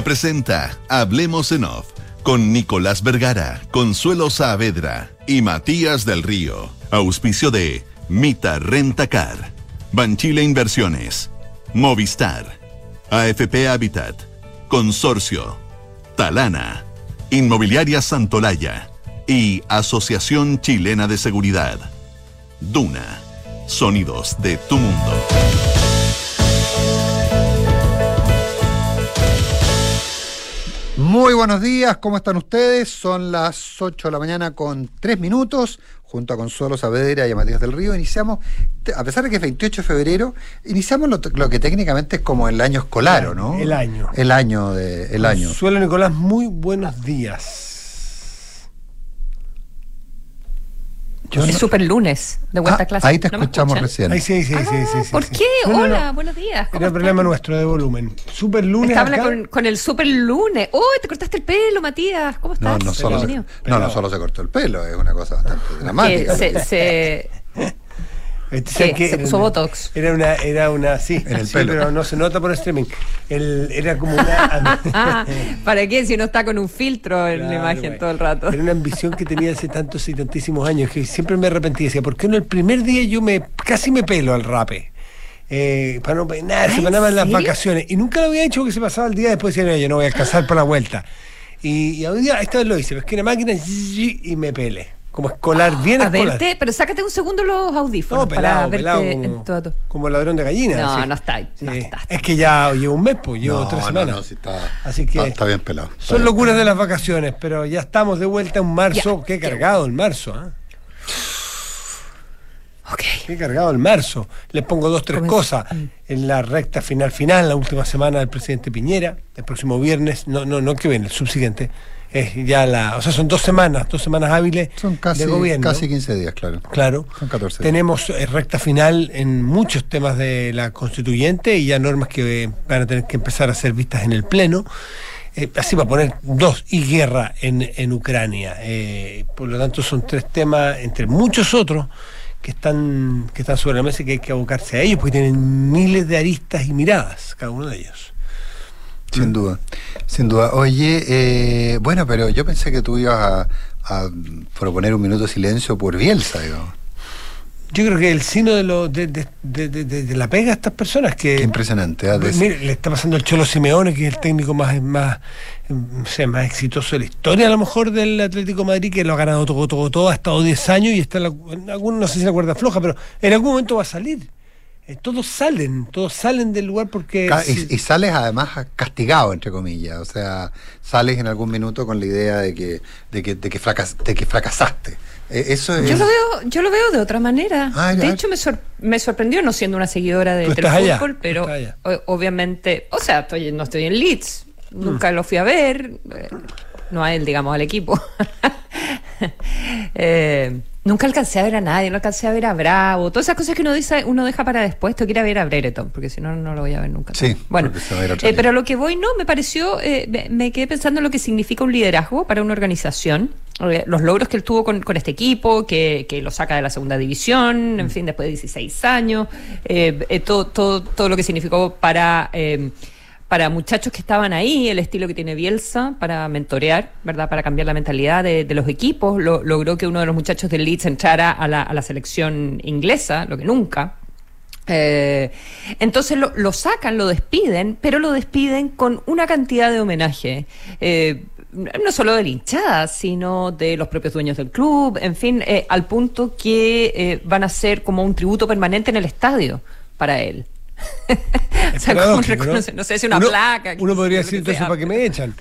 Presenta Hablemos en Off con Nicolás Vergara, Consuelo Saavedra y Matías del Río. Auspicio de Mita Rentacar, Banchile Inversiones, Movistar, AFP Habitat, Consorcio, Talana, Inmobiliaria Santolaya y Asociación Chilena de Seguridad. Duna, sonidos de tu mundo. Muy buenos días, ¿cómo están ustedes? Son las 8 de la mañana con 3 minutos, junto a Consuelo Saavedra y a Matías del Río. Iniciamos, a pesar de que es 28 de febrero, iniciamos lo, lo que técnicamente es como el año escolar, ¿o ¿no? El año. El año de, el año. Consuelo Nicolás, muy buenos días. Yo es no- super lunes, de vuelta Ah, a clase. ahí te ¿No escuchamos recién. Ay, sí, sí, sí, sí, sí, ¿Por sí. qué? No, no, no. Hola, buenos días. ¿cómo Era están? problema nuestro de volumen. Super lunes. Habla acá. con, con el super lunes. ¡Oh, te cortaste el pelo, Matías! ¿Cómo No, estás? no solo, se, Bienvenido. no, no solo se cortó el pelo, es una cosa bastante dramática. se, se- Este. ¿sabes qué? ¿Se Era puso una- botox? Era una, era una, sí, En el sí, pelo. pero no se nota por streaming. El, era como una. Ah, ¿Para qué? Si uno está con un filtro en la imagen todo el rato. Era una ambición que tenía hace tantos y tantísimos años que siempre me arrepentí. Decía, ¿por qué no el primer día yo me casi me pelo al rape? Eh, para no peinar, se ¿en peinaba en las vacaciones. Y nunca lo había hecho porque se pasaba el día después decía, no, yo no voy a alcanzar por la vuelta. Y, y hoy día, esta vez lo hice, pesqué una máquina y me pele. Como escolar, bien A escolar. verte, pero sácate un segundo los audífonos No, para pelado, verte pelado, en como, todo. como ladrón de gallina. No, no está, no Sí. está. Es que ya llevo un mes, pues, llevo No, tres no, semanas. no, sí está, Así que está, está bien pelado. Está Son bien locuras de las vacaciones, pero ya estamos de vuelta en marzo. Ya. Qué cargado el marzo, ¿ah? Ok. Qué cargado el marzo. Les pongo dos, tres Comenzó- cosas. En la recta final final, la última semana del presidente Piñera, el próximo viernes, no, no, no que viene, el subsiguiente, es ya la, o sea, son dos semanas, dos semanas hábiles Son casi, de gobierno. casi 15 días, claro. Claro. Son 14 días. Tenemos eh, recta final en muchos temas de la constituyente y ya normas que eh, van a tener que empezar a ser vistas en el Pleno. Eh, así va a poner dos y guerra en, en Ucrania. Eh, por lo tanto, son tres temas, entre muchos otros, que están, que están sobre la mesa y que hay que abocarse a ellos, porque tienen miles de aristas y miradas, cada uno de ellos. Sin duda, sin duda. Oye, eh, bueno, pero yo pensé que tú ibas a, a proponer un minuto de silencio por Bielsa, digamos. Yo creo que el sino de, lo, de, de- de- la pega a estas personas que... Qué impresionante. De- mire, le está pasando el Cholo Simeone, que es el técnico más, más, eh, no sé, más exitoso de la historia, a lo mejor, del Atlético de Madrid, que lo ha ganado todo, todo, todo, ha estado 10 años y está en, la, en algún- no sé si la cuerda floja, pero en algún momento va a salir. Eh, todos salen, todos salen del lugar porque... Si- y, sales además castigado, entre comillas. O sea, sales en algún minuto con la idea de que, de que, de que, fracas- de que fracasaste. Eh, eso es. Yo lo veo, yo lo veo de otra manera. Ah, de hecho, me, sor- me sorprendió no siendo una seguidora de fútbol, pero obviamente, o sea, estoy, no estoy en Leeds, nunca lo fui a ver, eh, no a él, digamos, al equipo. Eh, nunca alcancé a ver a nadie, no alcancé a ver a Bravo, todas esas cosas que uno dice, uno deja para después, tengo que ir a ver a Brereton, porque si no, no lo voy a ver nunca. Sí, bueno, a eh, pero lo que voy, no, me pareció, eh, me, me quedé pensando en lo que significa un liderazgo para una organización, los logros que él tuvo con, con este equipo, que, que lo saca de la segunda división, en fin, después de 16 años, eh, eh, todo, todo, todo lo que significó para... eh, para muchachos que estaban ahí, el estilo que tiene Bielsa para mentorear, ¿verdad? Para cambiar la mentalidad de, de los equipos. Lo- logró que uno de los muchachos del Leeds entrara a la, a la selección inglesa, lo que nunca. Eh, entonces lo, sacan, lo despiden, pero lo despiden con una cantidad de homenaje. Eh, no solo de la hinchada, sino de los propios dueños del club, en fin, eh, al punto que van a ser como un tributo permanente en el estadio para él. o sea, como un reconoce- no sé si una Uno- placa. Uno podría decir entonces, ¿para qué me echan?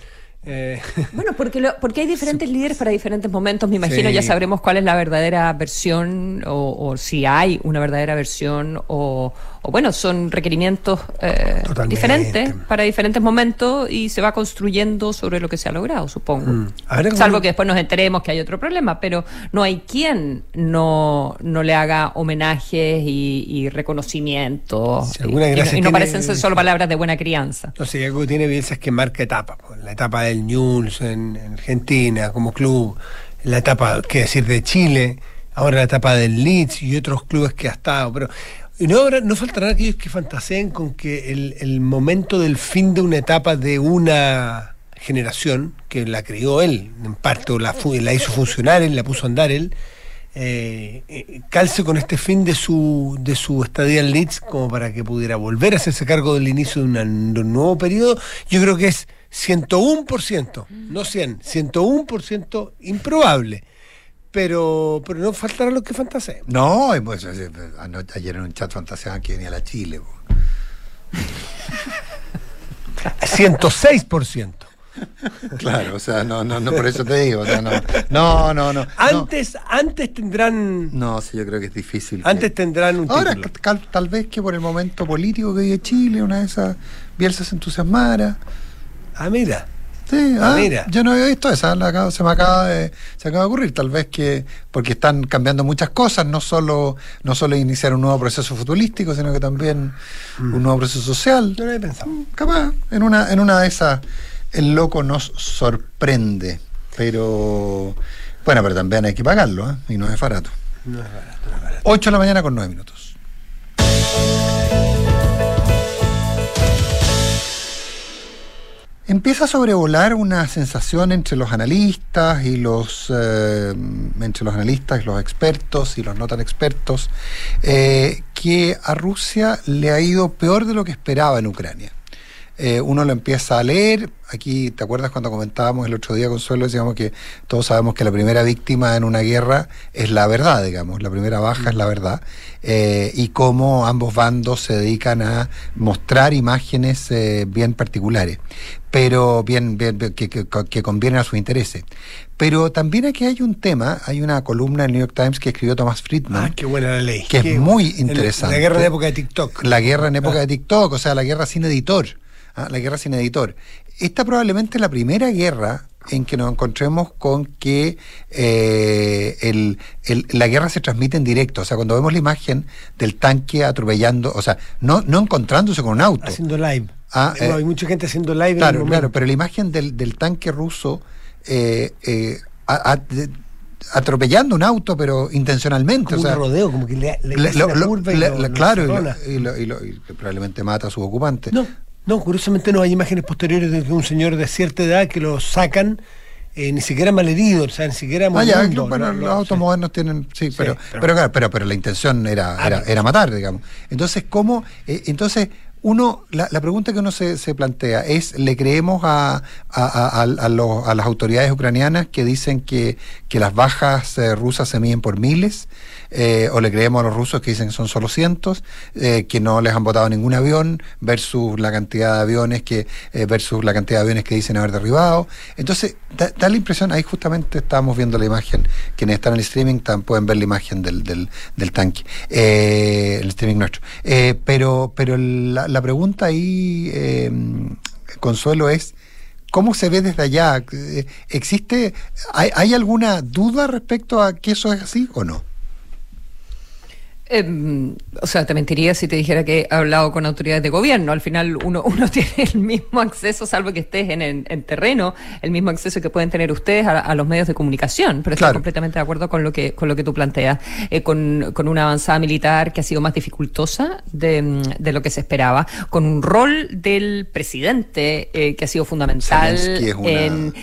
Eh, bueno, porque, lo- porque hay diferentes líderes para diferentes momentos. Me imagino Sí. ya sabremos cuál es la verdadera versión o, o si hay una verdadera versión o, o bueno, son requerimientos eh, diferentes para diferentes momentos y se va construyendo sobre lo que se ha logrado, supongo. Mm. Como- Salvo que después nos enteremos que hay otro problema, pero no hay quien no, no le haga homenajes y, y reconocimientos. Si y, y no- tiene- parecen ser solo palabras de buena crianza. No sé, algo que tiene es que marca etapas. po. La etapa del News en, en Argentina como club, la etapa, qué decir, de Chile, ahora la etapa del Leeds y otros clubes que ha estado. Pero Y no, habrá- no faltarán aquellos que fantaseen con que el, el momento del fin de una etapa de una generación, que la creó él, en parte, o la, la hizo funcionar él, la puso a andar él, eh, eh, calce con este fin de su, de su estadía en Leeds como para que pudiera volver a hacerse cargo del inicio de, de un nuevo periodo, yo creo que es 101%, no 100, 101% improbable. Pero, pero no faltarán los que fantaseen. No, pues, eh, ano- ayer en un chat fantaseaban que venía la Chile. po. 106%. Claro, o sea, no, no, no, por eso te digo. o sea, no, no, no, no. Antes, antes tendrán. No, sí, yo creo que es difícil. que- Antes tendrán un Ahora, tal, tal vez que por el momento político que vive Chile, una de esas Bielsa se entusiasmara. Ah, mira. Sí, Ah, ah, mira. yo no había visto esa, la se me acaba de, se acaba de ocurrir, tal vez que porque están cambiando muchas cosas, no solo, no solo iniciar un nuevo proceso futbolístico, sino que también un nuevo proceso social. Yo no había pensado. Capaz, en una, en una de esas, el loco nos sorprende. Pero bueno, pero también hay que pagarlo, ¿eh? y no es barato. No es barato, no es barato. 8 de la mañana con 9 minutos. Empieza a sobrevolar una sensación entre los analistas y los eh, entre los analistas y los expertos y los no tan expertos eh, que a Rusia le ha ido peor de lo que esperaba en Ucrania. Eh, uno lo empieza a leer. Aquí, ¿te acuerdas cuando comentábamos el otro día, Consuelo? Decíamos que todos sabemos que la primera víctima en una guerra es la verdad, digamos, la primera baja es la verdad. Eh, y cómo ambos bandos se dedican a mostrar imágenes eh, bien particulares, pero bien, bien- que, que- que convienen a sus intereses. Pero también aquí hay un tema, hay una columna del New York Times que escribió Thomas Friedman. Ah, qué buena la ley. Que es muy interesante. La guerra de época de TikTok. La guerra en época Ah. de TikTok, o sea, la guerra sin editor. ¿Ah? La guerra sin editor. Esta probablemente es la primera guerra en que nos encontremos con que eh, el- el- la guerra se transmite en directo. O sea, cuando vemos la imagen del tanque atropellando, o sea, no, no encontrándose con un auto. Haciendo live. Ah, Bueno, eh, hay mucha gente haciendo live en el Claro, momento. claro, pero la imagen del, del tanque ruso eh, eh, a- a- de- atropellando un auto, pero intencionalmente. Como o sea, un rodeo, como que le, le le- hace lo- curva y lo- claro, y, probablemente mata a sus ocupantes. No, no, curiosamente no hay imágenes posteriores de que un señor de cierta edad que lo sacan eh, ni siquiera malherido, o sea, ni siquiera Ah, ya, bueno, no, los no, autos sí. modernos tienen, sí, pero, pero- pero, claro, pero, pero la intención era, Ah, era, matar, digamos. Entonces, ¿cómo? eh, entonces, uno, la, la pregunta que uno se, se plantea es, ¿le creemos a, a, a- a- a los- a las autoridades ucranianas que dicen que, que las bajas eh, rusas se miden por miles? Eh, ¿O le creemos a los rusos que dicen que son solo cientos, eh, que no les han botado ningún avión, versus la cantidad de aviones que, eh, versus la cantidad de aviones que dicen haber derribado? Entonces, da, da la impresión, ahí justamente estábamos viendo la imagen, quienes están en el streaming tam- pueden ver la imagen del, del, del tanque, eh, el streaming nuestro. Pero pero la, la pregunta ahí, eh, Consuelo, es... ¿Cómo se ve desde allá? ¿Existe, hay, hay alguna duda respecto a que eso es así o no? Em, o sea, te mentiría si te dijera que he hablado con autoridades de gobierno. Al final uno, uno tiene el mismo acceso, salvo que estés en, en- en terreno, el mismo acceso que pueden tener ustedes a, a los medios de comunicación. Pero estoy completamente de acuerdo con lo que, con lo que tú planteas. Eh, con, con una avanzada militar que ha sido más dificultosa de, mm, de lo que se esperaba, con un rol del presidente eh, que ha sido fundamental una- en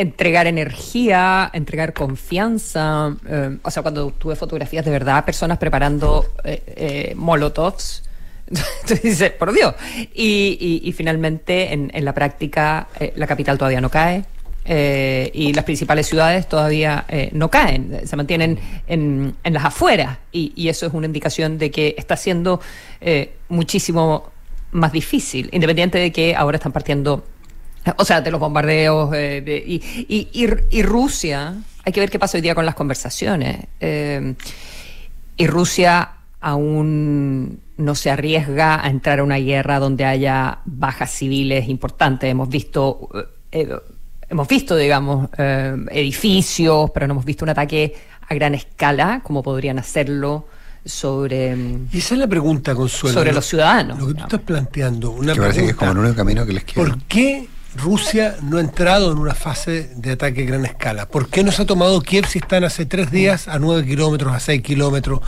entregar energía, entregar confianza. eh, o sea, cuando tuve fotografías de verdad, personas preparando eh, eh, molotovs. Tú dices, por Dios. Y, y- y finalmente, en, en la práctica, eh, la capital todavía no cae. eh, y las principales ciudades todavía eh, no caen, se mantienen en, en las afueras. Y, y eso es una indicación de que está siendo eh, muchísimo más difícil, independiente de que ahora están partiendo o sea, de los bombardeos eh, de- y, y- y- y Rusia, hay que ver qué pasa hoy día con las conversaciones. eh, y Rusia aún no se arriesga a entrar a una guerra donde haya bajas civiles importantes. Hemos visto, eh, hemos visto, digamos, eh, edificios, pero no hemos visto un ataque a gran escala, como podrían hacerlo sobre, Y esa es la pregunta, Consuelo. sobre Lo- los ciudadanos. Lo que tú digamos. estás planteando, una que parece que es como el pregunta. único camino que les queda. ¿Por qué Rusia no ha entrado en una fase de ataque a gran escala? ¿Por qué no se ha tomado Kiev si están hace tres días a nueve kilómetros, a seis kilómetros?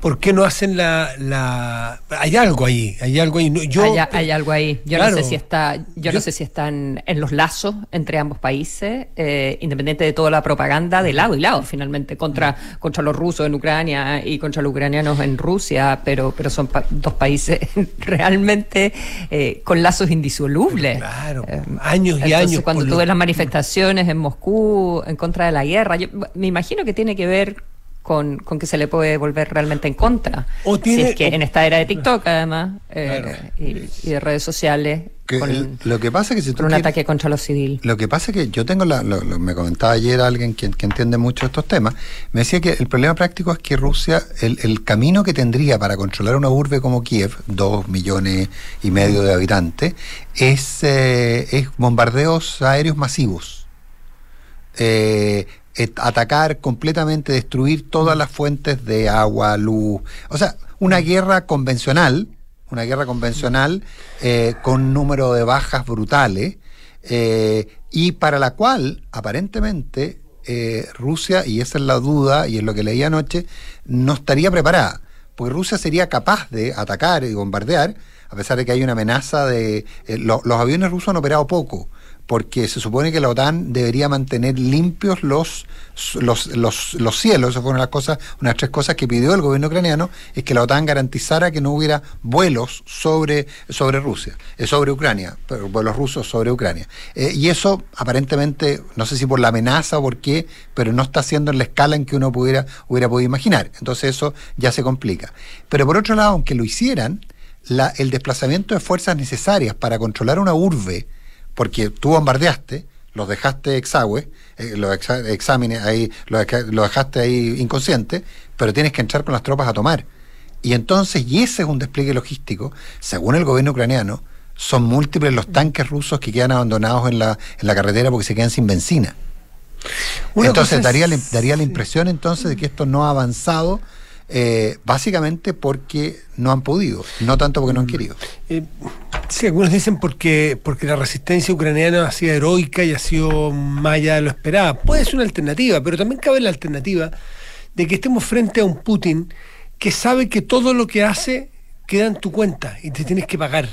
¿Por qué no hacen la, la... hay algo ahí, hay algo ahí. No, yo, hay, hay algo ahí. Yo Claro. no sé si está, yo, Yo- no sé si están en los lazos entre ambos países, eh, independiente de toda la propaganda de lado y lado, finalmente, contra, contra los rusos en Ucrania y contra los ucranianos en Rusia, pero, pero son pa- dos países realmente eh, con lazos indisolubles. Claro, Eh, años y entonces, años Cuando ves las manifestaciones en Moscú en contra de la guerra, yo me imagino que tiene que ver con, con que se le puede volver realmente en contra. O tiene- si es que o- en esta era de TikTok, además, eh, Claro. y, y de redes sociales, Que con, el- lo que pasa es que si tú un quieres- ataque contra los civiles. Lo que pasa es que yo tengo la, lo- lo- me comentaba ayer alguien que, que entiende mucho estos temas, me decía que el problema práctico es que Rusia, el, el camino que tendría para controlar una urbe como Kiev, dos millones y medio de habitantes, es, eh, es bombardeos aéreos masivos. Eh, atacar completamente, destruir todas las fuentes de agua, luz. O sea, una guerra convencional, una guerra convencional eh, con número de bajas brutales eh, y para la cual aparentemente eh, Rusia, y esa es la duda, y es lo que leí anoche, no estaría preparada. Porque Rusia sería capaz de atacar y bombardear, a pesar de que hay una amenaza de... eh, lo- los aviones rusos han operado poco, porque se supone que la OTAN debería mantener limpios los, los, los, los cielos. Eso fue una de las cosas, una de las tres cosas que pidió el gobierno ucraniano, es que la OTAN garantizara que no hubiera vuelos sobre, sobre Rusia, eh, sobre Ucrania, vuelos rusos sobre Ucrania. Eh, y eso aparentemente, no sé si por la amenaza o por qué, pero no está haciendo en la escala en que uno pudiera, hubiera podido imaginar. Entonces eso ya se complica. Pero por otro lado, aunque lo hicieran, la- el desplazamiento de fuerzas necesarias para controlar una urbe, porque tú bombardeaste, los dejaste exagües, eh, los exa- exámenes ahí, los, deja- los dejaste ahí inconscientes, pero tienes que entrar con las tropas a tomar. Y entonces, y ese es un despliegue logístico, según el gobierno ucraniano, son múltiples los tanques rusos que quedan abandonados en la, en la carretera porque se quedan sin benzina. Una entonces daría, daría la impresión entonces de que esto no ha avanzado eh, básicamente porque no han podido, no tanto porque no han querido. Eh, sí, algunos dicen porque, porque la resistencia ucraniana ha sido heroica y ha sido más allá de lo esperado. Puede ser una alternativa, pero también cabe la alternativa de que estemos frente a un Putin que sabe que todo lo que hace queda en tu cuenta y te tienes que pagar.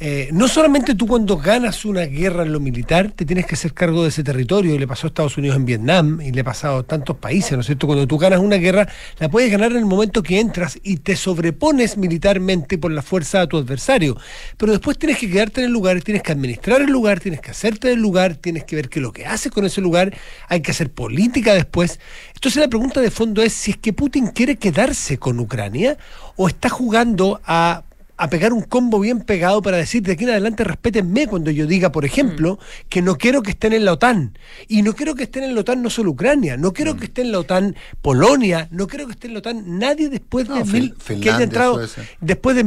Eh, no solamente tú cuando ganas una guerra en lo militar te tienes que hacer cargo de ese territorio, y le pasó a Estados Unidos en Vietnam y le ha pasado a tantos países, ¿no es cierto? Cuando tú ganas una guerra, la puedes ganar en el momento que entras y te sobrepones militarmente por la fuerza a tu adversario. Pero después tienes que quedarte en el lugar, tienes que administrar el lugar, tienes que hacerte del lugar, tienes que ver qué es lo que haces con ese lugar, hay que hacer política después. Entonces la pregunta de fondo es si es que Putin quiere quedarse con Ucrania o está jugando a a pegar un combo bien pegado para decir de aquí en adelante respétenme cuando yo diga, por ejemplo, que no quiero que estén en la OTAN. Y no quiero que estén en la OTAN no solo Ucrania, no quiero que esté en la OTAN Polonia, no quiero que esté en la OTAN nadie después No, de mil- que haya entrado Suecia. después de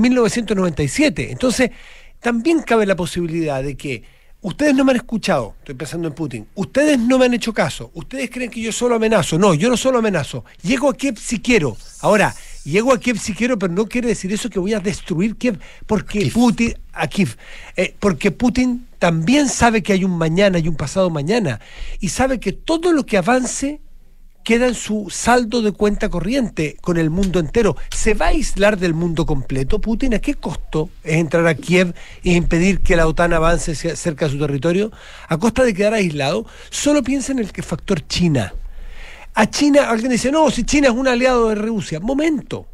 1997. Entonces, también cabe la posibilidad de que ustedes no me han escuchado, estoy pensando en Putin, ustedes no me han hecho caso, ustedes creen que yo solo amenazo, no, yo no solo amenazo, llego a Kiev si quiero. Ahora, llego a Kiev si quiero, pero no quiere decir eso que voy a destruir Kiev, porque Kiev. Putin, a Kiev, eh, porque Putin también sabe que hay un mañana y un pasado mañana, y sabe que todo lo que avance queda en su saldo de cuenta corriente con el mundo entero. ¿Se va a aislar del mundo completo Putin? ¿A qué costo es entrar a Kiev e impedir que la OTAN avance cerca de su territorio? ¿A costa de quedar aislado? Solo piensa en el factor China. A China, alguien dice, no, si China es un aliado de Rusia. Momento.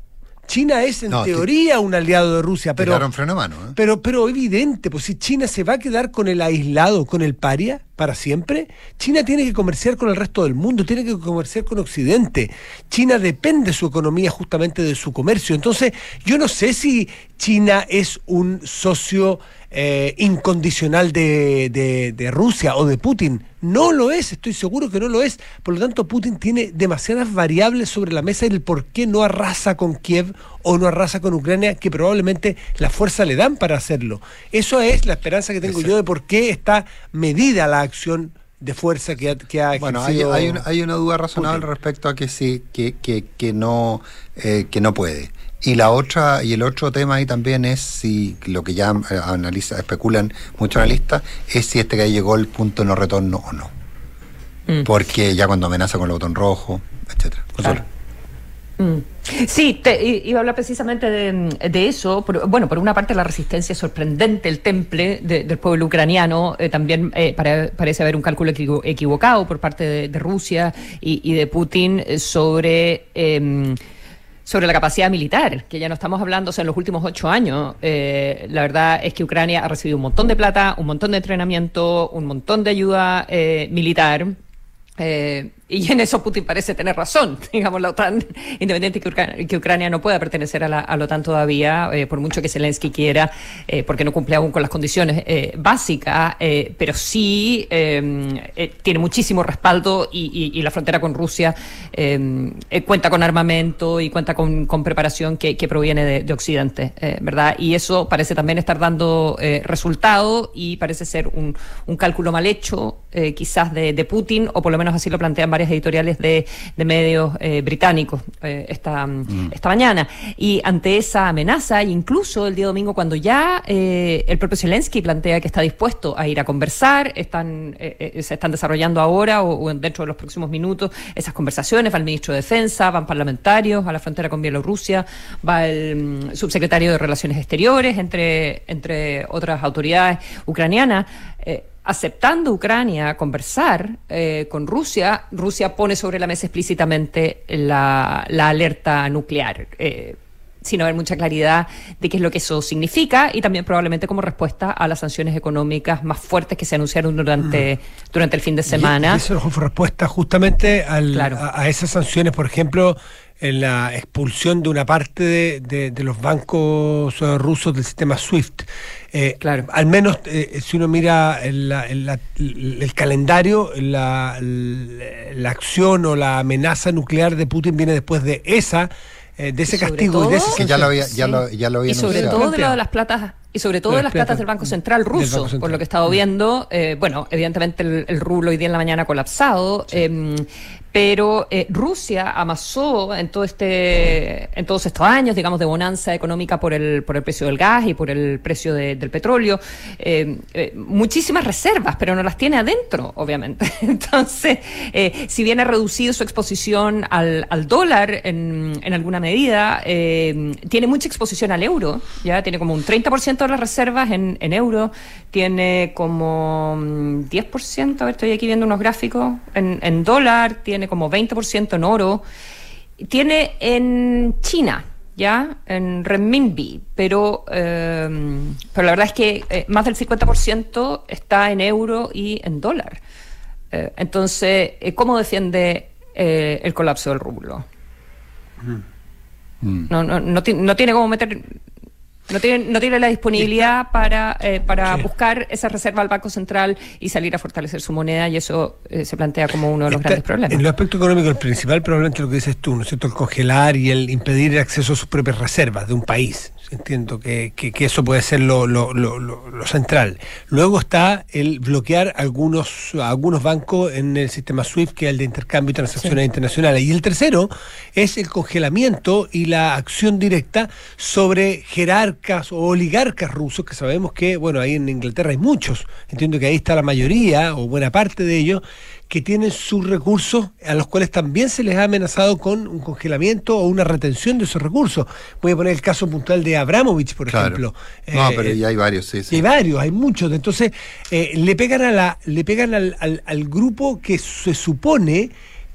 China es en No, teoría un aliado de Rusia, pero... Freno mano. ¿eh? Pero, pero evidente, pues si China se va a quedar con el aislado, con el paria, para siempre, China tiene que comerciar con el resto del mundo, tiene que comerciar con Occidente. China depende su economía justamente de su comercio. Entonces, yo no sé si China es un socio eh, incondicional de, de- de Rusia o de Putin. No lo es, estoy seguro que no lo es. Por lo tanto, Putin tiene demasiadas variables sobre la mesa y el por qué no arrasa con Kiev o no arrasa con Ucrania, que probablemente la fuerza le dan para hacerlo. Eso es la esperanza que tengo yo de por qué está medida la acción de fuerza que ha, que ha Bueno, hay, hay una, hay una duda razonable Putin. respecto a que sí, que, que, que no, eh, que no puede. Y la otra, y el otro tema ahí también es si lo que ya eh, analiza, especulan muchos analistas, es si este que llegó el punto no retorno o no. Mm. Porque ya cuando amenaza con el botón rojo, etcétera. Claro. Mm. Sí, te, iba a hablar precisamente de, eso. bueno, por una parte la resistencia sorprendente, el temple del pueblo ucraniano, eh, también eh, parece haber un cálculo equivocado por parte de, Rusia y, de Putin sobre... Em, sobre la capacidad militar, que ya no estamos hablando, o sea, en los últimos ocho años, la verdad es que Ucrania ha recibido un montón de plata, un montón de entrenamiento, un montón de ayuda militar, eh, y en eso Putin parece tener razón, digamos, la OTAN, independiente que que Ucrania no pueda pertenecer a la, a la OTAN todavía, eh, por mucho que Zelensky quiera, eh, porque no cumple aún con las condiciones eh, básicas, eh, pero sí eh, tiene muchísimo respaldo y, y, y, la frontera con Rusia cuenta con armamento y cuenta con, con preparación que, que, proviene de, de Occidente, ¿verdad? Y eso parece también estar dando resultado y parece ser un, un cálculo mal hecho, quizás de, de Putin, o por lo menos así lo plantean varias editoriales de, medios eh, británicos eh, esta, mm. esta mañana. Y ante esa amenaza, incluso el día domingo, cuando ya eh, el propio Zelensky plantea que está dispuesto a ir a conversar, están, se están desarrollando ahora o, dentro de los próximos minutos esas conversaciones, va el ministro de Defensa, van parlamentarios a la frontera con Bielorrusia, va el mm, subsecretario de Relaciones Exteriores, entre, entre otras autoridades ucranianas aceptando Ucrania conversar eh, con Rusia, Rusia pone sobre la mesa explícitamente la, la alerta nuclear. Eh, sin haber mucha claridad de qué es lo que eso significa y también probablemente como respuesta a las sanciones económicas más fuertes que se anunciaron durante, mm. durante el fin de semana. Y eso fue respuesta justamente al, a, esas sanciones, por ejemplo, en la expulsión de una parte de, de, los bancos eh, rusos del sistema SWIFT. Eh, claro. Al menos eh, si uno mira el, el calendario, la, la, acción o la amenaza nuclear de Putin viene después de esa, de ese castigo y de ese que ya lo había, ya lo, ya lo había y sobre todo de, lo de las platas y sobre todo de las platas del Banco Central ruso, por lo que he estado viendo. Eh, bueno, evidentemente el, el, rublo hoy día en la mañana ha colapsado, eh, pero eh, Rusia amasó en todo este, en todos estos años, digamos, de bonanza económica por el, por el precio del gas y por el precio de, del petróleo, eh, eh, muchísimas reservas, pero no las tiene adentro, obviamente. Entonces, eh, si bien ha reducido su exposición al, al dólar en, en, alguna medida, tiene mucha exposición al euro, ya tiene como un 30% de las reservas en, en euro, tiene como 10%, a ver, estoy aquí viendo unos gráficos, en, en dólar, tiene como 20% en oro, tiene en China, ya en renminbi, pero, eh, pero la verdad es que eh, más del 50% está en euro y en dólar. Eh, entonces, eh, ¿cómo defiende el colapso del rublo? Mm. No, no, no, no, tiene cómo meter no tiene, no tiene la disponibilidad para, eh, para buscar esa reserva al Banco Central y salir a fortalecer su moneda y eso eh, se plantea como uno de los grandes problemas. En el aspecto económico, el principal probablemente lo que dices tú, ¿no es cierto? El congelar y el impedir el acceso a sus propias reservas de un país. Entiendo que, que, que eso puede ser lo, lo, lo, lo, central. Luego está el bloquear algunos, algunos bancos en el sistema SWIFT, que es el de intercambio y transacciones sí. internacionales. Y el tercero es el congelamiento y la acción directa sobre jerarcas o oligarcas rusos, que sabemos que, bueno, ahí en Inglaterra hay muchos. Entiendo que ahí está la mayoría o buena parte de ellos que tienen sus recursos a los cuales también se les ha amenazado con un congelamiento o una retención de esos recursos. Voy a poner el caso puntual de Abramovich, por claro. ejemplo. No, eh, pero ya hay varios, sí, sí. Hay varios, hay muchos. Entonces, eh, le pegan a la, le pegan al, al, al, grupo que se supone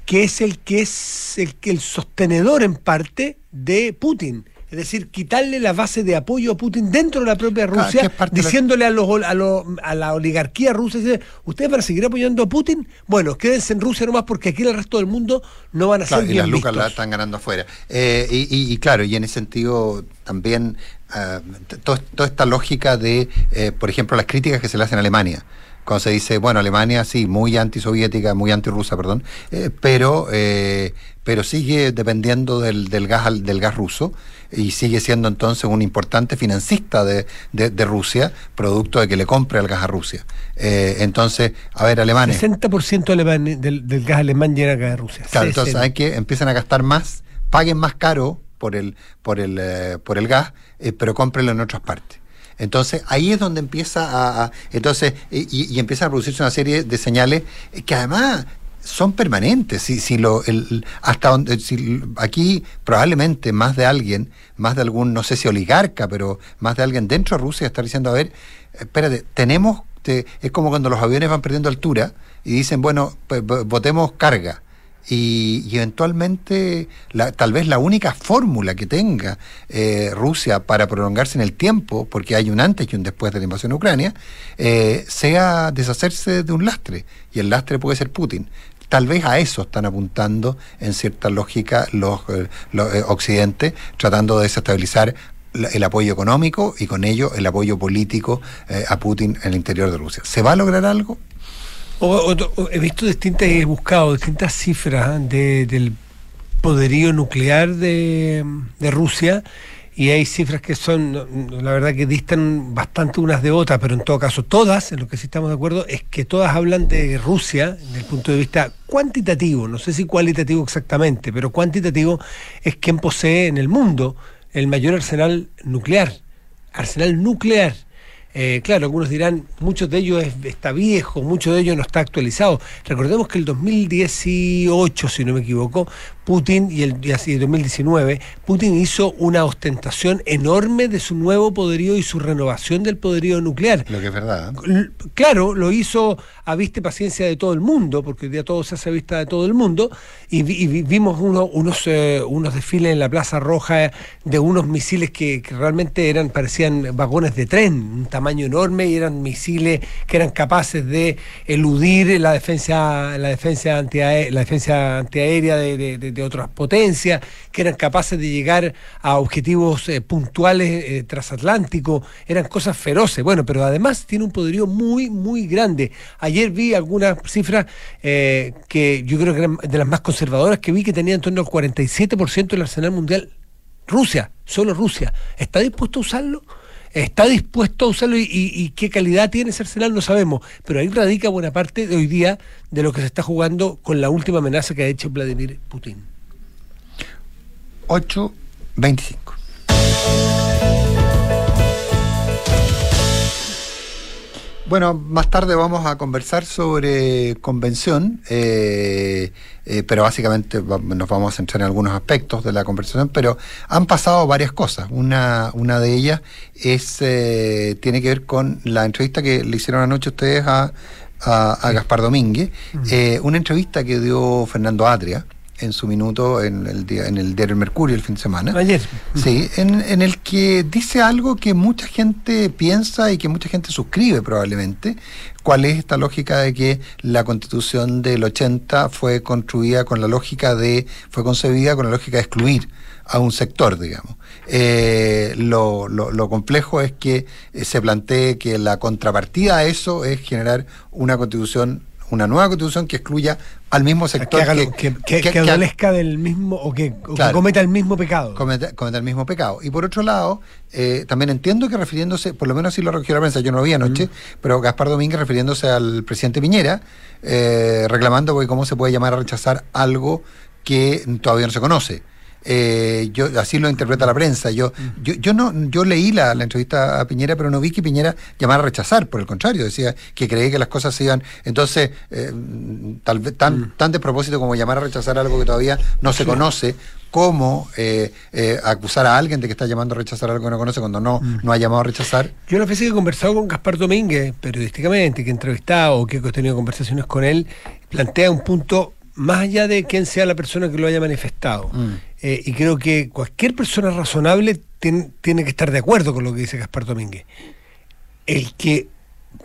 que es el que es el, el sostenedor en parte de Putin es decir, quitarle la base de apoyo a Putin dentro de la propia Rusia, claro, diciéndole a, los, a, los, a, la oligarquía rusa, ¿ustedes van a seguir apoyando a Putin? Bueno, quédense en Rusia nomás porque aquí el resto del mundo no van a claro, ser y bien las lucas vistos. las están ganando afuera. Eh, y, y, y, claro, y en ese sentido también uh, to, toda esta lógica de, eh, por ejemplo, las críticas que se le hacen a Alemania cuando se dice, bueno, Alemania sí, muy antisoviética, muy antirrusa, perdón, eh, pero, eh, pero sigue dependiendo del, del, gas, del gas ruso y sigue siendo entonces un importante financista de, de, de Rusia, producto de que le compre el gas a Rusia. Eh, entonces, a ver, Alemania. 60% alemán, del, del, gas alemán llega a gas de Rusia. Claro, entonces hay que empiezan a gastar más, paguen más caro por el, por el, eh, por el gas, eh, pero cómprenlo en otras partes. Entonces ahí es donde empieza a, entonces y, y, empieza a producirse una serie de señales que además son permanentes. Si, si lo, el, hasta donde, aquí probablemente más de alguien, más de algún, no sé si oligarca, pero más de alguien dentro de Rusia está diciendo, a ver, espérate, tenemos, te, es como cuando los aviones van perdiendo altura y dicen, bueno, pues, votemos carga. Y, eventualmente la, tal vez la única fórmula que tenga eh, Rusia para prolongarse en el tiempo, porque hay un antes y un después de la invasión de Ucrania, eh, sea deshacerse de un lastre. Y el lastre puede ser Putin. Tal vez a eso están apuntando en cierta lógica los, eh, los eh, occidentes, tratando de desestabilizar el apoyo económico y con ello el apoyo político a Putin en el interior de Rusia. ¿Se va a lograr algo? O, he visto distintas, he buscado distintas cifras de, del poderío nuclear de, de, Rusia y hay cifras que son, la verdad que distan bastante unas de otras, pero en todo caso todas, en lo que sí estamos de acuerdo, es que todas hablan de Rusia desde el punto de vista cuantitativo, no sé si cualitativo exactamente, pero cuantitativo es quien posee en el mundo el mayor arsenal nuclear, arsenal nuclear. Eh, claro, algunos dirán, muchos de ellos es, está viejo, muchos de ellos no está actualizado. Recordemos que el 2018, si no me equivoco, Putin y el y así 2019, Putin hizo una ostentación enorme de su nuevo poderío y su renovación del poderío nuclear. Lo que es verdad. ¿eh? Claro, lo hizo a vista y paciencia de todo el mundo, porque hoy día todo se hace a vista de todo el mundo, y, vi, y vimos uno, unos, eh, unos desfiles en la Plaza Roja de unos misiles que, que, realmente eran, parecían vagones de tren, un tamaño enorme, y eran misiles que eran capaces de eludir la defensa, la defensa antiaérea, la defensa antiaérea de, de, de otras potencias, que eran capaces de llegar a objetivos eh, puntuales eh, transatlánticos, eran cosas feroces. Bueno, pero además tiene un poderío muy, muy grande. Ayer vi algunas cifras eh, que yo creo que eran de las más conservadoras que vi que tenía en torno al 47% del arsenal mundial. Rusia, solo Rusia. ¿Está dispuesto a usarlo? está dispuesto a usarlo y, qué calidad tiene ese arsenal no sabemos, pero ahí radica buena parte de hoy día de lo que se está jugando con la última amenaza que ha hecho Vladimir Putin. 8.25. Bueno, más tarde vamos a conversar sobre convención, eh, eh, pero básicamente nos vamos a centrar en algunos aspectos de la conversación, pero han pasado varias cosas. Una, una de ellas es eh, tiene que ver con la entrevista que le hicieron anoche ustedes a, a, a Gaspar Domínguez, -huh. una entrevista que dio Fernando Atria en su minuto en el día en el diario El Mercurio el fin de semana. Ayer. Sí, en, en, el que dice algo que mucha gente piensa y que mucha gente suscribe probablemente. ¿Cuál es esta lógica de que la constitución del 80 fue construida con la lógica de, fue concebida con la lógica de excluir a un sector, digamos? Eh, lo, lo, lo, complejo es que eh, se plantee que la contrapartida a eso es generar una constitución una nueva constitución que excluya al mismo sector que, haga, que, que, que, que adolezca del mismo o, que, o claro, cometa el mismo pecado. Cometa, cometa, el mismo pecado. Y por otro lado eh, también entiendo que refiriéndose por lo menos así lo recogió la prensa yo no lo vi anoche mm. pero Gaspar Domínguez refiriéndose al presidente Piñera eh, reclamando porque cómo se puede llamar a rechazar algo que todavía no se conoce eh, yo así lo interpreta la prensa. Yo, yo, yo no, yo leí la, la, entrevista a Piñera, pero no vi que Piñera llamara a rechazar, por el contrario, decía que creía que las cosas se iban. Entonces, eh, tal vez tan, mm. tan de propósito como llamar a rechazar algo que todavía no se sí. conoce, como eh, eh, acusar a alguien de que está llamando a rechazar algo que no conoce cuando no, mm. no ha llamado a rechazar. Yo la vez que he conversado con Gaspar Domínguez, periodísticamente, que he entrevistado o que he tenido conversaciones con él, plantea un punto más allá de quién sea la persona que lo haya manifestado. Mm. Eh, y creo que cualquier persona razonable ten, tiene que estar de acuerdo con lo que dice Gaspar Domínguez. El que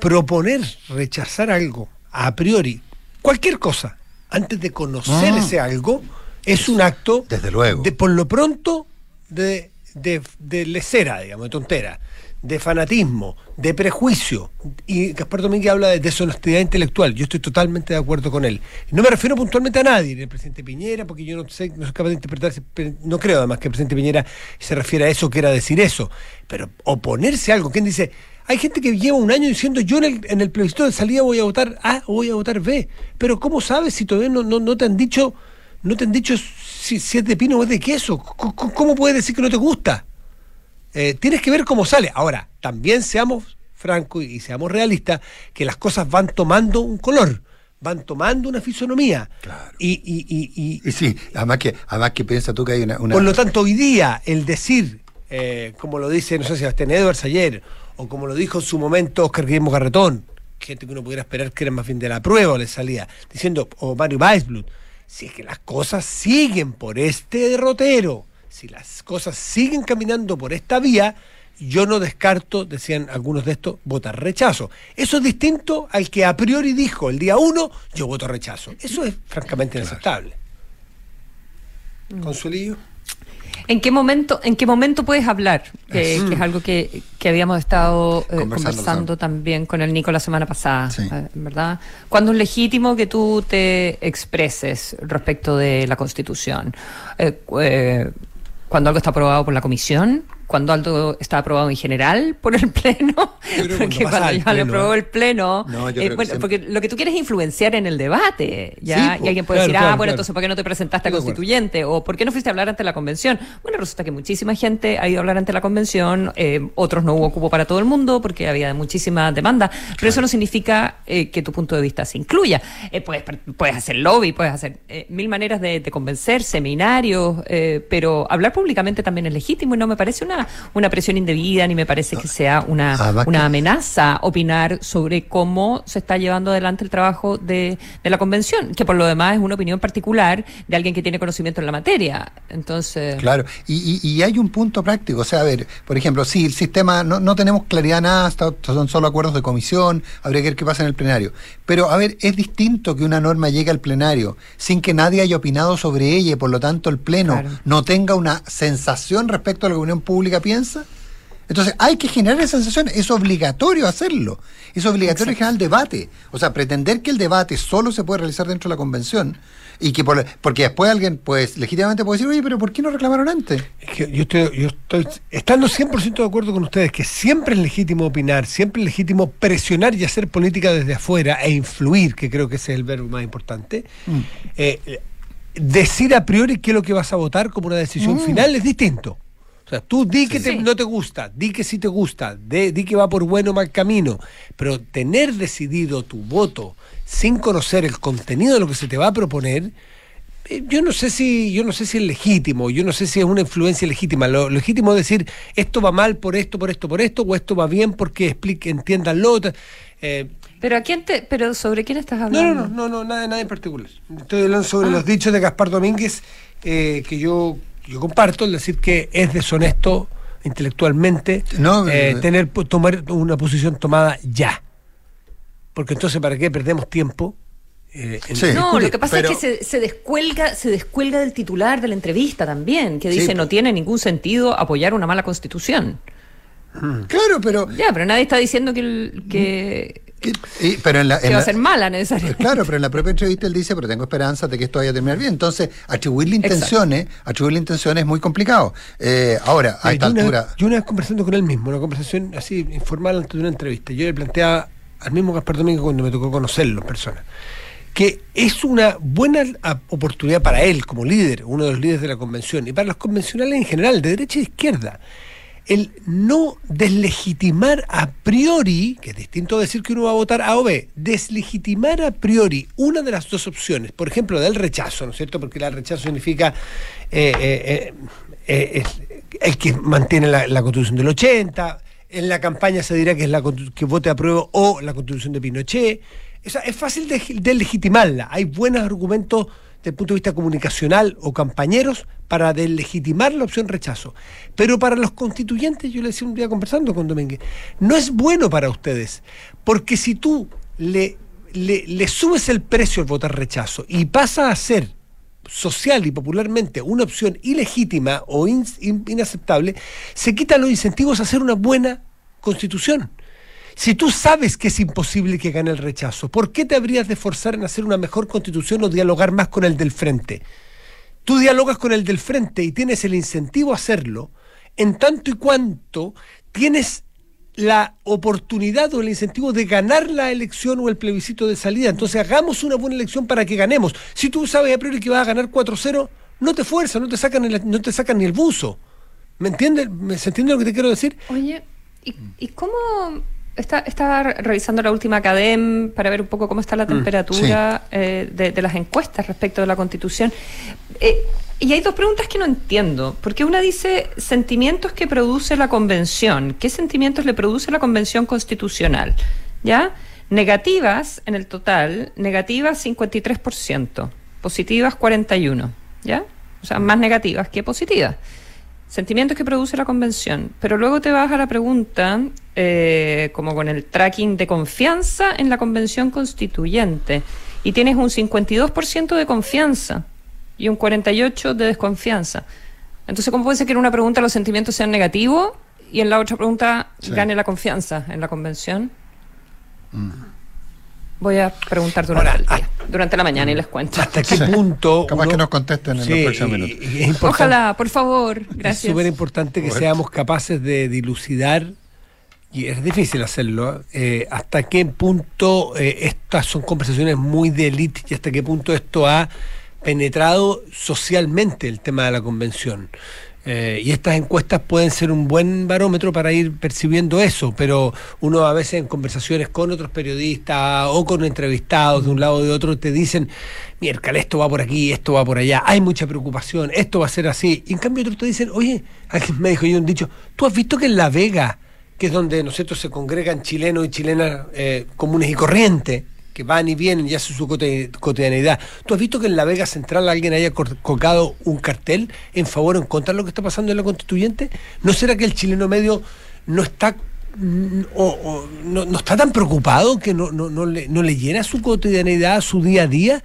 proponer rechazar algo a priori, cualquier cosa, antes de conocer mm. ese algo, es un acto, desde luego, de por lo pronto, de, de, de lecera, digamos, de tontera de fanatismo, de prejuicio. Y Gaspar Domínguez habla de deshonestidad intelectual. Yo estoy totalmente de acuerdo con él. No me refiero puntualmente a nadie, al presidente Piñera, porque yo no sé, no soy capaz de interpretar, no creo además que el presidente Piñera se refiere a eso, quiera decir eso. Pero oponerse a algo, ¿quién dice? Hay gente que lleva un año diciendo yo en el, en el plebiscito de salida voy a votar A o voy a votar B. Pero ¿cómo sabes si todavía no, no, no te han dicho, no te han dicho si, si es de pino o es de queso? ¿Cómo, cómo puedes decir que no te gusta? Eh, tienes que ver cómo sale. Ahora, también seamos francos y seamos realistas, que las cosas van tomando un color, van tomando una fisonomía. Y, y, y, y, sí, además que, además que piensa tú que hay una... Por lo tanto, hoy día, el decir, eh, como lo dice, no sé si Sebastián Edwards ayer, o como lo dijo en su momento Oscar Guillermo Garretón, gente que uno pudiera esperar que era más bien de la prueba o le salía, diciendo, o Mario Weisblut, si es que las cosas siguen por este derrotero, si las cosas siguen caminando por esta vía, yo no descarto, decían algunos de estos, votar rechazo. Eso es distinto al que a priori dijo el día uno, yo voto rechazo. Eso es francamente inaceptable. Consuelillo. ¿En qué momento, en qué momento puedes hablar? Que, es algo que, habíamos estado eh, conversando, también con el Nico la semana pasada, eh, ¿verdad? ¿Cuándo es legítimo que tú te expreses respecto de la Constitución? Eh, ¿Cuando algo está aprobado por la Comisión? Cuando algo está aprobado en general por el Pleno, porque cuando ya lo aprobó el Pleno, eh, porque lo que tú quieres es influenciar en el debate, ¿ya? y alguien puede decir, ah, bueno, entonces ¿por qué no te presentaste a constituyente? O ¿por qué no fuiste a hablar ante la convención? Bueno, resulta que muchísima gente ha ido a hablar ante la convención, eh, otros no hubo cupo para todo el mundo porque había muchísima demanda, pero eso no significa eh, que tu punto de vista se incluya. puedes, puedes hacer lobby, puedes hacer mil maneras de, de convencer, seminarios, pero hablar públicamente también es legítimo y no me parece una una, presión indebida, ni me parece que sea una, una amenaza opinar sobre cómo se está llevando adelante el trabajo de, la convención, que por lo demás es una opinión particular de alguien que tiene conocimiento en la materia. Entonces. Claro, y, hay un punto práctico. O sea, a ver, por ejemplo, si el sistema, no, no tenemos claridad nada, son solo acuerdos de comisión, habría que ver qué pasa en el plenario. Pero, a ver, es distinto que una norma llegue al plenario sin que nadie haya opinado sobre ella y por lo tanto el Pleno no tenga una sensación respecto a la opinión pública piensa. Entonces hay que generar esa sensación, es obligatorio hacerlo, es obligatorio generar el debate. O sea, pretender que el debate solo se puede realizar dentro de la convención y que porque después alguien pues legítimamente puede decir, oye, pero ¿por qué no reclamaron antes? yo, estoy, yo estoy estando 100% de acuerdo con ustedes que siempre es legítimo opinar, siempre es legítimo presionar y hacer política desde afuera e influir, que creo que ese es el verbo más importante. Mm. Eh, decir a priori qué es lo que vas a votar como una decisión mm. final es distinto. Sea, tú di que no te gusta, di que sí te gusta, di que va por bueno o mal camino, pero tener decidido tu voto sin conocer el contenido de lo que se te va a proponer, eh, yo no sé si yo no sé si es legítimo, yo no sé si es una influencia legítima. Lo, legítimo es decir esto va mal por esto, por esto, por esto, o esto va bien porque explique, entiéndanlo. Eh, pero a quién te, pero sobre quién estás hablando? No, no, no, no, nada, nada en particular. Estoy hablando sobre ah. los dichos de Gaspar Domínguez eh, que yo yo comparto, el decir que es deshonesto intelectualmente no, eh, eh, tener tomar una posición tomada ya. Porque entonces, ¿para qué perdemos tiempo? Eh, no, lo que pasa es que se, se, descuelga, se descuelga del titular de la entrevista también, que dice no tiene ningún sentido apoyar una mala constitución. Claro, pero. Ya, pero nadie está diciendo que, que pero en la, va a ser mala necesariamente. Claro, pero en la propia entrevista él dice, pero tengo esperanza de que esto vaya a terminar bien. Entonces, atribuirle intenciones, atribuirle intenciones es muy complicado. Eh, ahora, a esta altura. yo una vez conversando con él mismo, una conversación así informal antes de una entrevista, yo le planteaba al mismo Gaspar Domingo cuando me tocó conocerlo en persona, que es una buena oportunidad para él como líder, uno de los líderes de la convención, y para los convencionales en general, de derecha y de izquierda el no deslegitimar a priori, que es distinto decir que uno va a votar A o B, deslegitimar a priori una de las dos opciones, por ejemplo, del rechazo, ¿no es cierto? Porque el rechazo significa eh, eh, eh, el que mantiene la, constitución del 80, en la campaña se dirá que es la que vote a prueba o la constitución de Pinochet. es fácil de, de legitimarla, hay buenos argumentos desde el punto de vista comunicacional o campañeros para deslegitimar la opción rechazo. Pero para los constituyentes, yo le decía un día conversando con Domínguez, no es bueno para ustedes, porque si tú le, le, subes el precio al votar rechazo y pasa a ser social y popularmente una opción ilegítima o inaceptable, se quitan los incentivos a hacer una buena constitución. Si tú sabes que es imposible que gane el rechazo, ¿por qué te habrías de forzar en hacer una mejor constitución o dialogar más con el del frente? Tú dialogas con el del frente y tienes el incentivo a hacerlo, en tanto y cuanto tienes la oportunidad o el incentivo de ganar la elección o el plebiscito de salida. Entonces hagamos una buena elección para que ganemos. Si tú sabes a priori que vas a ganar 4-0, no te fuerzas, no te sacan no te sacan ni el buzo. ¿Me entiendes? ¿Se entiende lo que te quiero decir? Oye, ¿y, ¿y cómo Está- estaba re- revisando la última CADEM para ver un poco cómo está la temperatura eh, de, de las encuestas respecto de la Constitución. Eh, y hay dos preguntas que no entiendo, porque una dice sentimientos que produce la Convención. ¿Qué sentimientos le produce la Convención Constitucional? ¿Ya? Negativas en el total, negativas 53%, positivas 41%, ¿ya? O sea, más negativas que positivas. Sentimientos que produce la convención. Pero luego te vas a la pregunta, eh, como con el tracking de confianza en la convención constituyente. Y tienes un 52% de confianza y un 48% de desconfianza. Entonces, ¿cómo puede ser que en una pregunta los sentimientos sean negativos y en la otra pregunta Sí. gane la confianza en la convención? Voy a preguntar durante Ahora, el día, durante la mañana y les cuento. ¿Hasta qué punto? Capaz que nos contesten en los próximos minutos. es Ojalá, por favor, Es gracias. súper importante que seamos capaces de dilucidar, y es difícil hacerlo, eh, hasta qué punto eh, estas son conversaciones muy de élite y hasta qué punto esto ha penetrado socialmente el tema de la convención. Eh, y estas encuestas pueden ser un buen barómetro para ir percibiendo eso, pero uno a veces en conversaciones con otros periodistas o con entrevistados de un lado o de otro te dicen, miércoles, esto va por aquí, esto va por allá, hay mucha preocupación, esto va a ser así. Y en cambio otros te dicen, oye, alguien me dijo yo un dicho, tú has visto que en La Vega, que es donde nosotros se congregan chilenos y chilenas eh, comunes y corrientes, que van y vienen y hacen su cotidianidad. ¿Tú has visto que en la Vega Central alguien haya colgado un cartel en favor o en contra de lo que está pasando en la constituyente? ¿No será que el chileno medio no está mm, o, no está tan preocupado que no, no, no le, no le llena su cotidianidad, su día a día?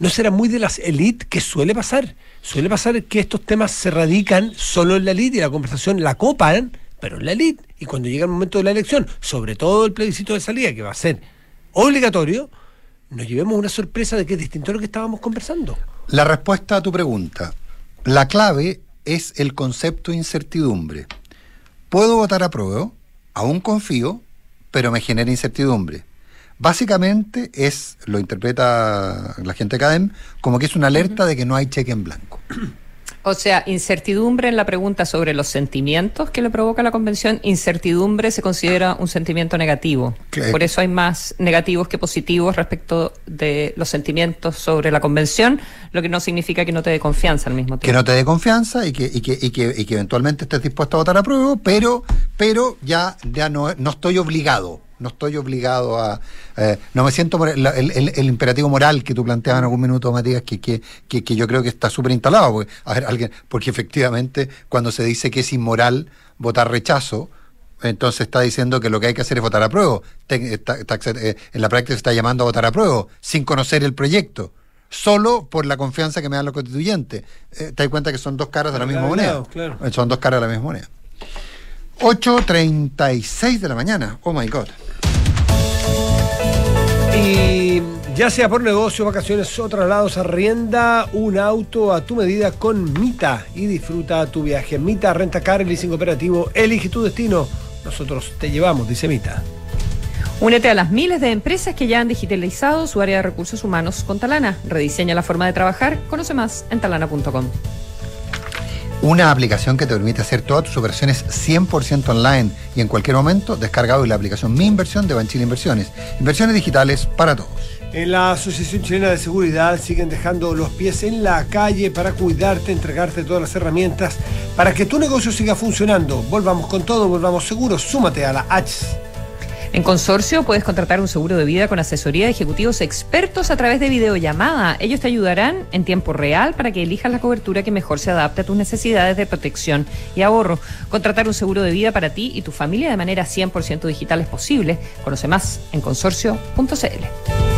¿No será muy de las élites que suele pasar? Suele pasar que estos temas se radican solo en la élite y la conversación la copan, pero en la élite. Y cuando llega el momento de la elección, sobre todo el plebiscito de salida, que va a ser obligatorio, nos llevemos una sorpresa de que es distinto a lo que estábamos conversando. La respuesta a tu pregunta. La clave es el concepto incertidumbre. Puedo votar a prueba, aún confío, pero me genera incertidumbre. Básicamente es, lo interpreta la gente de CADEM, como que es una alerta de que no hay cheque en blanco. O sea, incertidumbre en la pregunta sobre los sentimientos que le provoca la convención. Incertidumbre se considera un sentimiento negativo. Que- Por eso hay más negativos que positivos respecto de los sentimientos sobre la convención, lo que no significa que no te dé confianza al mismo Que tiempo. no te dé confianza y que, y que, y que, y que eventualmente estés dispuesto a votar a prueba, pero, pero ya, ya no, no estoy obligado. No estoy obligado a. eh, no me siento. la- El, el- el imperativo moral que tú planteabas en algún minuto, Matías, que, que, que, que yo creo que está súper instalado. Porque, a ver, alguien, porque efectivamente, cuando se dice que es inmoral votar rechazo, entonces está diciendo que lo que hay que hacer es votar a prueba. Eh, en la práctica se está llamando a votar a prueba, sin conocer el proyecto. Solo por la confianza que me dan los constituyentes. Eh, te das cuenta que son dos caras de la misma moneda. claro. Eh, Son dos caras de la misma moneda. 8.36 de la mañana. Oh my God. Y ya sea por negocio, vacaciones o traslados, arrienda un auto a tu medida con Mita y disfruta tu viaje. Mita Renta Car, leasing operativo, elige tu destino. Nosotros te llevamos, dice Mita. Únete a las miles de empresas que ya han digitalizado su área de recursos humanos con Talana. Rediseña la forma de trabajar. Conoce más en talana.com. Una aplicación que te permite hacer todas tus operaciones 100% online y en cualquier momento descargado en la aplicación Mi Inversión de Banchile Inversiones. Inversiones digitales para todos. En la Asociación Chilena de Seguridad siguen dejando los pies en la calle para cuidarte, entregarte todas las herramientas para que tu negocio siga funcionando. Volvamos con todo, volvamos seguros. Súmate a la H. En Consorcio puedes contratar un seguro de vida con asesoría de ejecutivos expertos a través de videollamada. Ellos te ayudarán en tiempo real para que elijas la cobertura que mejor se adapte a tus necesidades de protección y ahorro. Contratar un seguro de vida para ti y tu familia de manera 100% digital es posible. Conoce más en consorcio.cl.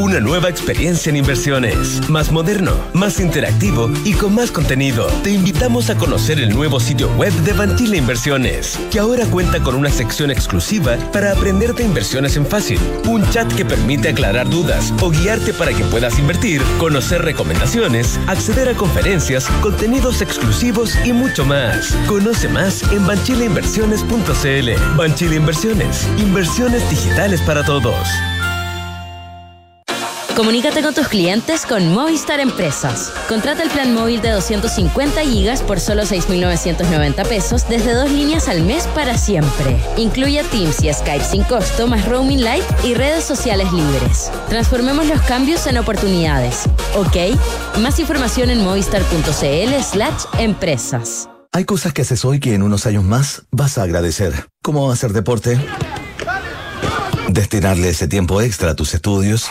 Una nueva experiencia en inversiones. Más moderno, más interactivo y con más contenido. Te invitamos a conocer el nuevo sitio web de Banchile Inversiones, que ahora cuenta con una sección exclusiva para aprender de inversiones en fácil. Un chat que permite aclarar dudas o guiarte para que puedas invertir, conocer recomendaciones, acceder a conferencias, contenidos exclusivos y mucho más. Conoce más en banchileinversiones.cl. Banchile Inversiones. Inversiones digitales para todos. Comunícate con tus clientes con Movistar Empresas. Contrata el plan móvil de 250 gigas por solo 6.990 pesos desde dos líneas al mes para siempre. Incluye Teams y Skype sin costo, más roaming light y redes sociales libres. Transformemos los cambios en oportunidades. ¿Ok? Más información en movistar.cl slash empresas. Hay cosas que haces hoy que en unos años más vas a agradecer. Como hacer deporte, destinarle ese tiempo extra a tus estudios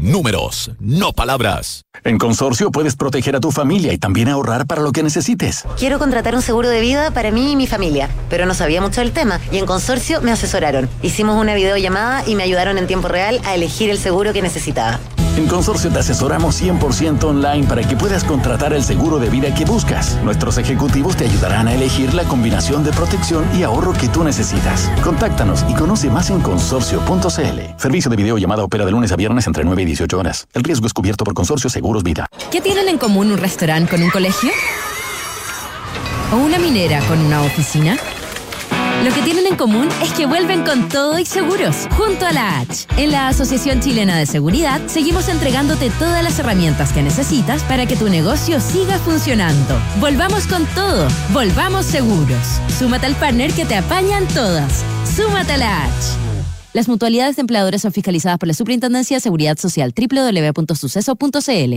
Números, no palabras. En Consorcio puedes proteger a tu familia y también ahorrar para lo que necesites. Quiero contratar un seguro de vida para mí y mi familia, pero no sabía mucho del tema y en Consorcio me asesoraron. Hicimos una videollamada y me ayudaron en tiempo real a elegir el seguro que necesitaba. En Consorcio te asesoramos 100% online para que puedas contratar el seguro de vida que buscas. Nuestros ejecutivos te ayudarán a elegir la combinación de protección y ahorro que tú necesitas. Contáctanos y conoce más en consorcio.cl. Servicio de videollamada opera de lunes a viernes entre 9 y 18 horas. El riesgo es cubierto por Consorcio Seguros Vida. ¿Qué tienen en común un restaurante con un colegio? ¿O una minera con una oficina? Lo que tienen en común es que vuelven con todo y seguros, junto a la H. En la Asociación Chilena de Seguridad seguimos entregándote todas las herramientas que necesitas para que tu negocio siga funcionando. Volvamos con todo, volvamos seguros. Súmate al partner que te apañan todas. Súmate a la H. Las mutualidades de empleadores son fiscalizadas por la Superintendencia de Seguridad Social www.suceso.cl.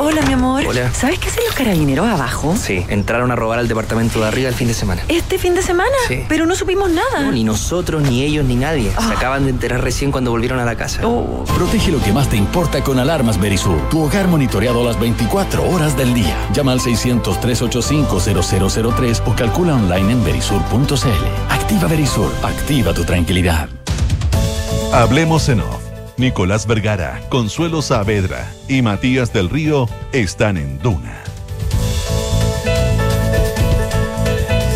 Hola, mi amor. Hola. ¿Sabes qué hacen los carabineros abajo? Sí, entraron a robar al departamento de arriba el fin de semana. ¿Este fin de semana? Sí. Pero no supimos nada. No, ni nosotros, ni ellos, ni nadie. Se acaban de enterar recién cuando volvieron a la casa. Oh. Protege lo que más te importa con alarmas Berisur. Tu hogar monitoreado las 24 horas del día. Llama al 600-385-0003 o calcula online en berisur.cl. Activa Berisur. Activa tu tranquilidad. Hablemos en off. Nicolás Vergara, Consuelo Saavedra y Matías del Río están en Duna.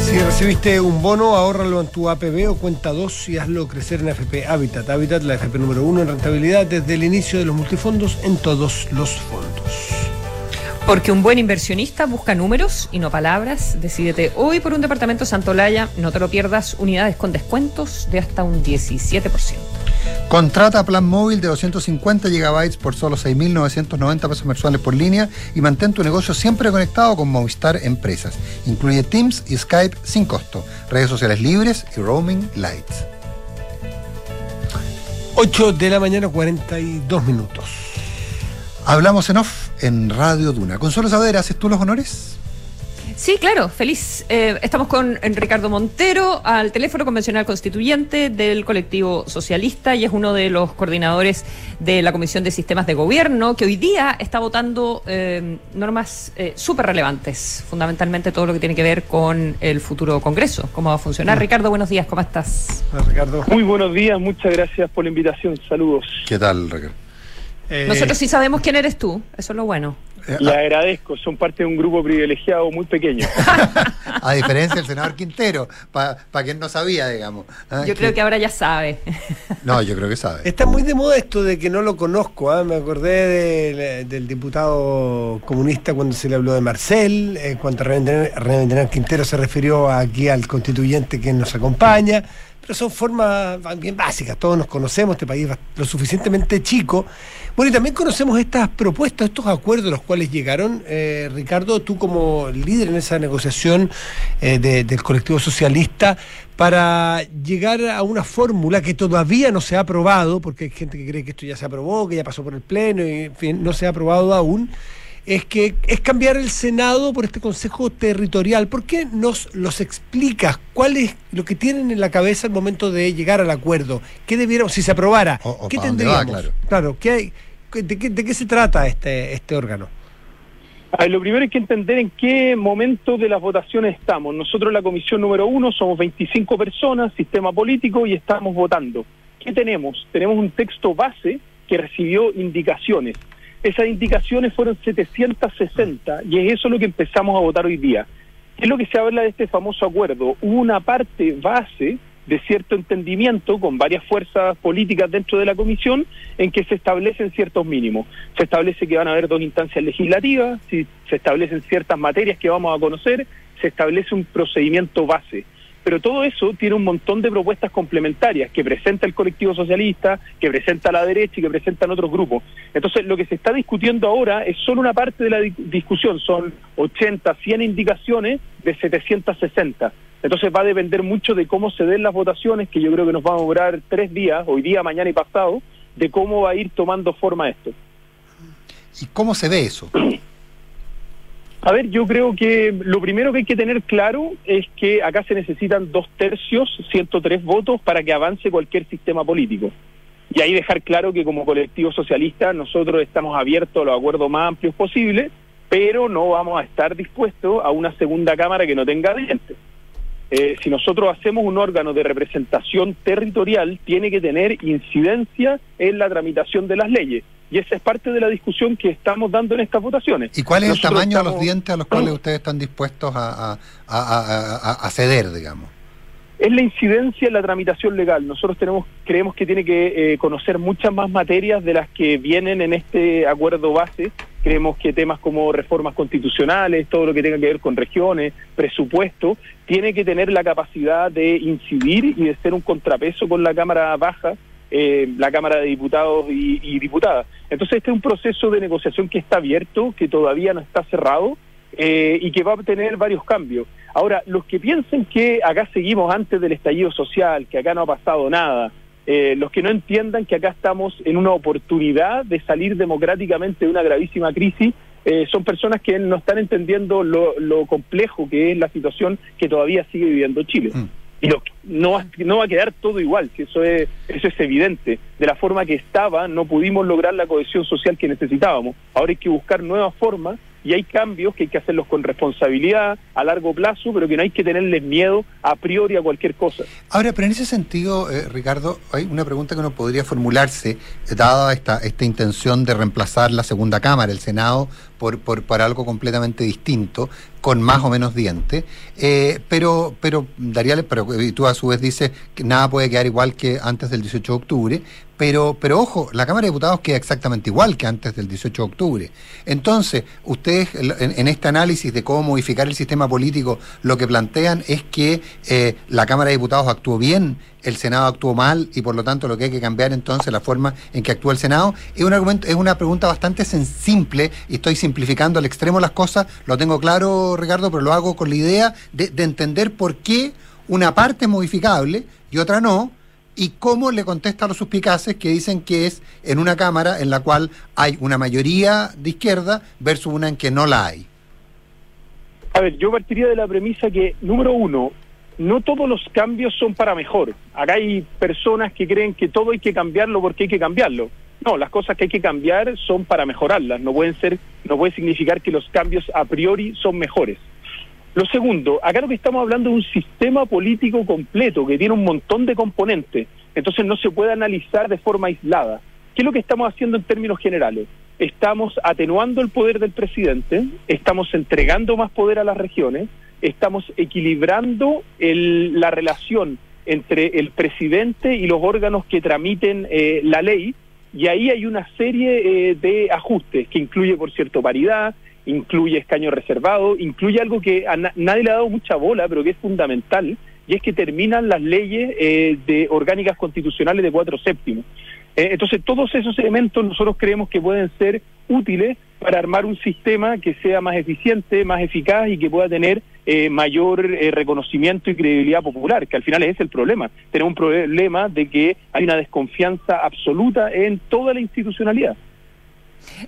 Si recibiste un bono, ahórralo en tu APB o cuenta 2 y hazlo crecer en AFP Habitat. Habitat, la AFP número uno en rentabilidad desde el inicio de los multifondos en todos los fondos. Porque un buen inversionista busca números y no palabras. Decídete hoy por un departamento Santolaya. No te lo pierdas. Unidades con descuentos de hasta un 17%. Contrata plan móvil de 250 GB por solo 6.990 pesos mensuales por línea y mantén tu negocio siempre conectado con Movistar Empresas. Incluye Teams y Skype sin costo, redes sociales libres y roaming light. 8 de la mañana, 42 minutos. Hablamos en off en Radio Duna. Consuelo Saavedra, ¿haces tú los honores? Sí, claro, feliz. Eh, estamos con Ricardo Montero, al teléfono convencional constituyente del colectivo socialista y es uno de los coordinadores de la Comisión de Sistemas de Gobierno que hoy día está votando eh, normas eh, súper relevantes, fundamentalmente todo lo que tiene que ver con el futuro Congreso, cómo va a funcionar. Ricardo, buenos días, ¿cómo estás? Hola, Ricardo. Muy buenos días, muchas gracias por la invitación, saludos. ¿Qué tal, Ricardo? Eh, Nosotros sí sabemos quién eres tú, eso es lo bueno. Le agradezco, son parte de un grupo privilegiado muy pequeño. A diferencia del senador Quintero, para quien no sabía, digamos. ¿ah? Yo creo que ahora ya sabe. No, yo creo que sabe. Está muy de moda esto de que no lo conozco. ¿ah? Me acordé del, del diputado comunista cuando se le habló de Marcel, eh, cuando René Quintero se refirió aquí al constituyente que nos acompaña. Pero son formas bien básicas. Todos nos conocemos, este país es lo suficientemente chico. Bueno, y también conocemos estas propuestas, estos acuerdos a los cuales llegaron. Eh, Ricardo, tú como líder en esa negociación eh, de- del colectivo socialista, para llegar a una fórmula que todavía no se ha aprobado, porque hay gente que cree que esto ya se aprobó, que ya pasó por el Pleno, y en fin, no se ha aprobado aún, es que es cambiar el Senado por este Consejo Territorial. ¿Por qué nos los explicas? ¿Cuál es lo que tienen en la cabeza al momento de llegar al acuerdo? ¿Qué debiéramos, si se aprobara, o qué va, tendríamos? claro. ¿qué hay, de, qué, de qué se trata este, este órgano? Ver, lo primero hay que entender en qué momento de las votaciones estamos. Nosotros en la comisión número uno somos 25 personas, sistema político, y estamos votando. ¿Qué tenemos? Tenemos un texto base que recibió indicaciones. Esas indicaciones fueron 760 y es eso lo que empezamos a votar hoy día. ¿Qué es lo que se habla de este famoso acuerdo? Hubo una parte base de cierto entendimiento con varias fuerzas políticas dentro de la comisión en que se establecen ciertos mínimos. Se establece que van a haber dos instancias legislativas, si se establecen ciertas materias que vamos a conocer, se establece un procedimiento base. Pero todo eso tiene un montón de propuestas complementarias que presenta el colectivo socialista, que presenta la derecha y que presentan otros grupos. Entonces, lo que se está discutiendo ahora es solo una parte de la di- discusión. Son 80, 100 indicaciones de 760. Entonces va a depender mucho de cómo se den las votaciones, que yo creo que nos va a durar tres días, hoy día, mañana y pasado, de cómo va a ir tomando forma esto. ¿Y cómo se ve eso? A ver, yo creo que lo primero que hay que tener claro es que acá se necesitan dos tercios, 103 votos para que avance cualquier sistema político. Y ahí dejar claro que como colectivo socialista nosotros estamos abiertos a los acuerdos más amplios posibles, pero no vamos a estar dispuestos a una segunda Cámara que no tenga dientes. Eh, si nosotros hacemos un órgano de representación territorial, tiene que tener incidencia en la tramitación de las leyes. Y esa es parte de la discusión que estamos dando en estas votaciones. ¿Y cuál es el Nosotros tamaño de los dientes a los cuales ustedes están dispuestos a, a- a- a- a- a ceder, digamos? Es la incidencia en la tramitación legal. Nosotros tenemos creemos que tiene que eh, conocer muchas más materias de las que vienen en este acuerdo base. Creemos que temas como reformas constitucionales, todo lo que tenga que ver con regiones, presupuesto, tiene que tener la capacidad de incidir y de ser un contrapeso con la Cámara Baja, eh, la Cámara de Diputados y, y Diputadas. Entonces este es un proceso de negociación que está abierto, que todavía no está cerrado eh, y que va a tener varios cambios. Ahora, los que piensen que acá seguimos antes del estallido social, que acá no ha pasado nada, eh, los que no entiendan que acá estamos en una oportunidad de salir democráticamente de una gravísima crisis, eh, son personas que no están entendiendo lo, lo complejo que es la situación que todavía sigue viviendo Chile. Y lo, no, va, no va a quedar todo igual, que eso es, eso es evidente. De la forma que estaba, no pudimos lograr la cohesión social que necesitábamos. Ahora hay que buscar nuevas formas y hay cambios que hay que hacerlos con responsabilidad a largo plazo, pero que no hay que tenerles miedo a priori a cualquier cosa. Ahora, pero en ese sentido, eh, Ricardo, hay una pregunta que uno podría formularse, dada esta, esta intención de reemplazar la segunda Cámara, el Senado, por, por, por algo completamente distinto, con más o menos dientes. Eh, pero, pero, Daría, pero y tú a su vez dices que nada puede quedar igual que antes del 18 de octubre. Pero, pero ojo, la Cámara de Diputados queda exactamente igual que antes del 18 de octubre. Entonces, ustedes en, en este análisis de cómo modificar el sistema político, lo que plantean es que eh, la Cámara de Diputados actuó bien, el Senado actuó mal y por lo tanto lo que hay que cambiar entonces la forma en que actúa el Senado. Es un argumento, es una pregunta bastante simple y estoy simplificando al extremo las cosas, lo tengo claro, Ricardo, pero lo hago con la idea de, de entender por qué una parte es modificable y otra no, y cómo le contesta a los suspicaces que dicen que es en una Cámara en la cual hay una mayoría de izquierda versus una en que no la hay. A ver, yo partiría de la premisa que, número uno, no todos los cambios son para mejor. Acá hay personas que creen que todo hay que cambiarlo porque hay que cambiarlo. No, las cosas que hay que cambiar son para mejorarlas. No pueden ser, no puede significar que los cambios a priori son mejores. Lo segundo, acá lo que estamos hablando es un sistema político completo que tiene un montón de componentes. Entonces no se puede analizar de forma aislada. ¿Qué es lo que estamos haciendo en términos generales? Estamos atenuando el poder del presidente, estamos entregando más poder a las regiones, estamos equilibrando el- la relación entre el presidente y los órganos que tramiten eh, la ley, y ahí hay una serie eh, de ajustes que incluye, por cierto, paridad, incluye escaño reservado, incluye algo que a na- nadie le ha dado mucha bola, pero que es fundamental, y es que terminan las leyes eh, de orgánicas constitucionales de cuatro séptimos. Eh, entonces, todos esos elementos nosotros creemos que pueden ser útiles para armar un sistema que sea más eficiente, más eficaz y que pueda tener eh, mayor eh, reconocimiento y credibilidad popular, que al final es el problema. Tenemos un problema de que hay una desconfianza absoluta en toda la institucionalidad.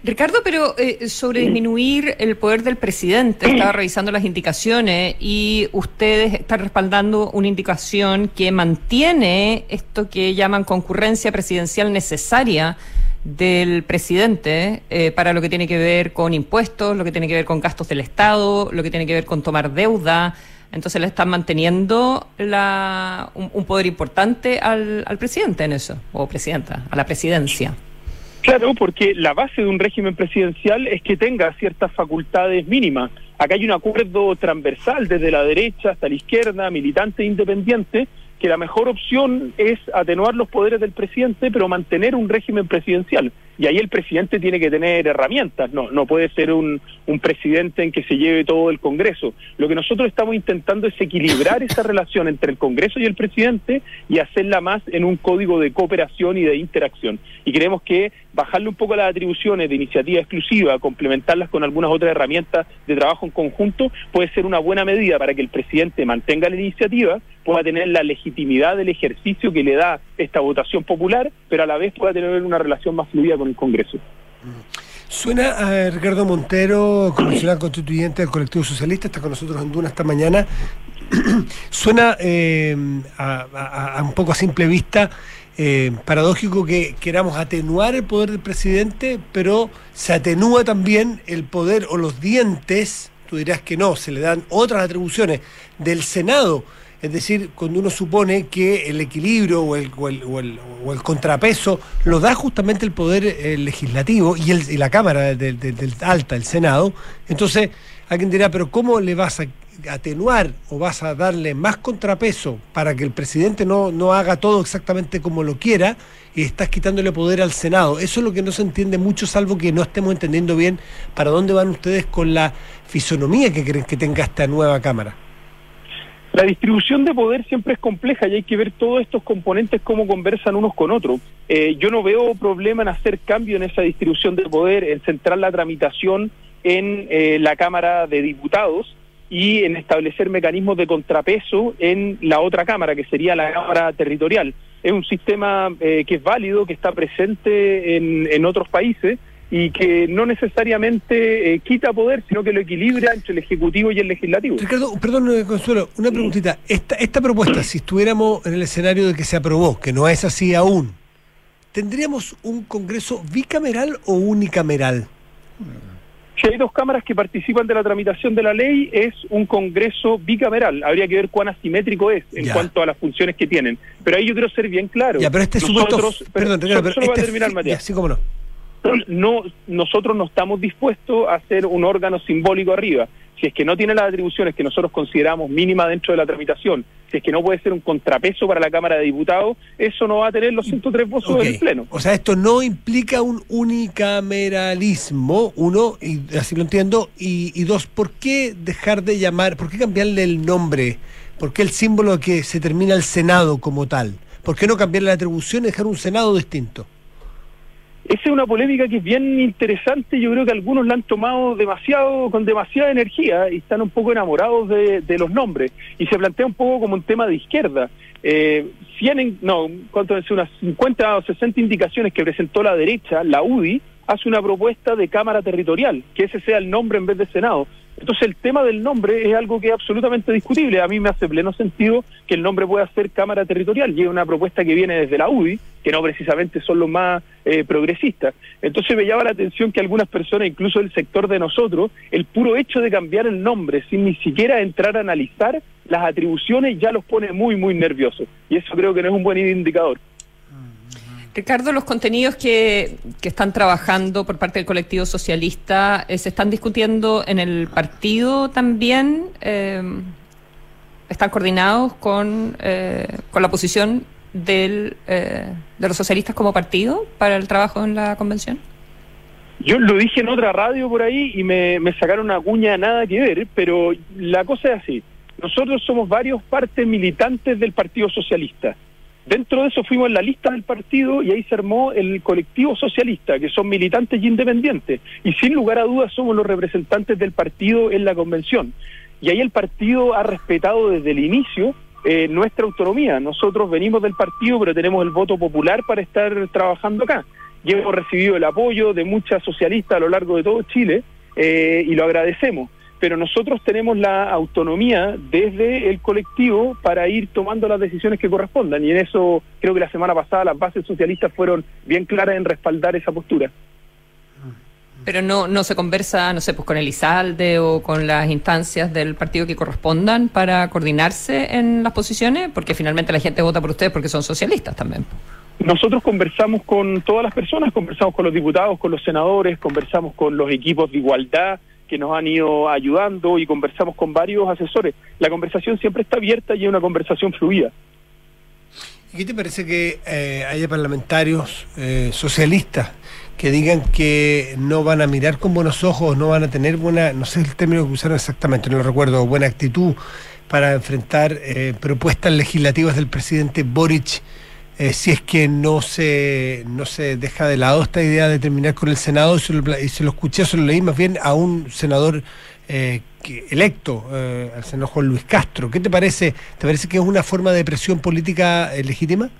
Ricardo, pero eh, sobre disminuir el poder del presidente, estaba revisando las indicaciones y ustedes están respaldando una indicación que mantiene esto que llaman concurrencia presidencial necesaria del presidente eh, para lo que tiene que ver con impuestos, lo que tiene que ver con gastos del Estado, lo que tiene que ver con tomar deuda. Entonces le están manteniendo la, un, poder importante al, al presidente en eso, o presidenta, a la presidencia. Claro, porque la base de un régimen presidencial es que tenga ciertas facultades mínimas. Acá hay un acuerdo transversal desde la derecha hasta la izquierda, militante e independiente, que la mejor opción es atenuar los poderes del presidente, pero mantener un régimen presidencial. Y ahí el presidente tiene que tener herramientas, no, no puede ser un, un presidente en que se lleve todo el Congreso. Lo que nosotros estamos intentando es equilibrar esa relación entre el Congreso y el presidente y hacerla más en un código de cooperación y de interacción. Y creemos que bajarle un poco las atribuciones de iniciativa exclusiva, complementarlas con algunas otras herramientas de trabajo en conjunto, puede ser una buena medida para que el presidente mantenga la iniciativa, pueda tener la legitimidad del ejercicio que le da esta votación popular, pero a la vez pueda tener una relación más fluida el Congreso. Suena a Ricardo Montero, comisionado constituyente del colectivo socialista, está con nosotros en Duna esta mañana. Suena eh, a un poco a simple vista eh, paradójico que queramos atenuar el poder del presidente, pero se atenúa también el poder o los dientes, tú dirás que no, se le dan otras atribuciones del Senado. Es decir, cuando uno supone que el equilibrio o el, o el- o el- contrapeso lo da justamente el poder eh, legislativo y, la Cámara del Alta, el Senado, entonces alguien dirá, pero ¿cómo le vas a atenuar o vas a darle más contrapeso para que el presidente no, no haga todo exactamente como lo quiera y estás quitándole poder al Senado? Eso es lo que no se entiende mucho, salvo que no estemos entendiendo bien para dónde van ustedes con la fisonomía que creen que tenga esta nueva Cámara. La distribución de poder siempre es compleja y hay que ver todos estos componentes cómo conversan unos con otros. Eh, yo no veo problema en hacer cambio en esa distribución de poder, en centrar la tramitación en eh, la Cámara de Diputados y en establecer mecanismos de contrapeso en la otra Cámara, que sería la Cámara Territorial. Es un sistema eh, que es válido, que está presente en, en otros países y que no necesariamente eh, quita poder, sino que lo equilibra entre el Ejecutivo y el Legislativo. Ricardo, perdón, eh, Consuelo, una preguntita. Esta, esta propuesta, si estuviéramos en el escenario de que se aprobó, que no es así aún, ¿tendríamos un Congreso bicameral o unicameral? Si hay dos cámaras que participan de la tramitación de la ley, es un Congreso bicameral. Habría que ver cuán asimétrico es en Ya. cuanto a las funciones que tienen. Pero ahí yo quiero ser bien claro. Ya, pero este supuesto. Nosotros- Perdón, pero- Ricardo, pero a este terminar, ya, sí, cómo no. No, nosotros no estamos dispuestos a hacer un órgano simbólico arriba. Si es que no tiene las atribuciones que nosotros consideramos mínimas dentro de la tramitación, si es que no puede ser un contrapeso para la Cámara de Diputados, eso no va a tener los 103 votos Ok. del Pleno. O sea, esto no implica un unicameralismo, uno, y así lo entiendo, y, y dos, ¿por qué dejar de llamar, por qué cambiarle el nombre? ¿Por qué el símbolo que se termina el Senado como tal? ¿Por qué no cambiarle la atribución y dejar un Senado distinto? Esa es una polémica que es bien interesante. Yo creo que algunos la han tomado demasiado, con demasiada energía y están un poco enamorados de, los nombres. Y se plantea un poco como un tema de izquierda. Eh, 100, en- no, ¿cuánto es? Unas 50 o 60 indicaciones que presentó la derecha, la UDI, hace una propuesta de Cámara Territorial, que ese sea el nombre en vez de Senado. Entonces el tema del nombre es algo que es absolutamente discutible. A mí me hace pleno sentido que el nombre pueda ser Cámara Territorial y es una propuesta que viene desde la UDI, que no precisamente son los más eh, progresistas. Entonces me llama la atención que algunas personas, incluso del sector de nosotros, el puro hecho de cambiar el nombre sin ni siquiera entrar a analizar las atribuciones ya los pone muy, muy nerviosos. Y eso creo que no es un buen indicador. Ricardo, los contenidos que, que están trabajando por parte del colectivo socialista eh, se están discutiendo en el partido también. Eh, ¿Están coordinados con, eh, con la posición del, eh, de los socialistas como partido para el trabajo en la convención? Yo lo dije en otra radio por ahí y me, me sacaron una cuña nada que ver, pero la cosa es así. Nosotros somos varios partes militantes del Partido Socialista. Dentro de eso fuimos en la lista del partido y ahí se armó el colectivo socialista, que son militantes y independientes. Y sin lugar a dudas somos los representantes del partido en la convención. Y ahí el partido ha respetado desde el inicio eh, nuestra autonomía. Nosotros venimos del partido, pero tenemos el voto popular para estar trabajando acá. Y hemos recibido el apoyo de muchas socialistas a lo largo de todo Chile eh, y lo agradecemos pero nosotros tenemos la autonomía desde el colectivo para ir tomando las decisiones que correspondan y en eso creo que la semana pasada las bases socialistas fueron bien claras en respaldar esa postura. Pero no, no se conversa, no sé, pues con el ISALDE o con las instancias del partido que correspondan para coordinarse en las posiciones, porque finalmente la gente vota por ustedes porque son socialistas también. Nosotros conversamos con todas las personas, conversamos con los diputados, con los senadores, conversamos con los equipos de igualdad, que nos han ido ayudando y conversamos con varios asesores. La conversación siempre está abierta y es una conversación fluida. ¿Y qué te parece que eh, haya parlamentarios eh, socialistas que digan que no van a mirar con buenos ojos, no van a tener buena, no sé el término que usaron exactamente, no lo recuerdo, buena actitud para enfrentar eh, propuestas legislativas del presidente Boric? Eh, si es que no se, no se deja de lado esta idea de terminar con el Senado, y se lo, y se lo escuché, se lo leí más bien a un senador eh, electo, eh, al senador Juan Luis Castro. ¿Qué te parece? ¿Te parece que es una forma de presión política eh, legítima?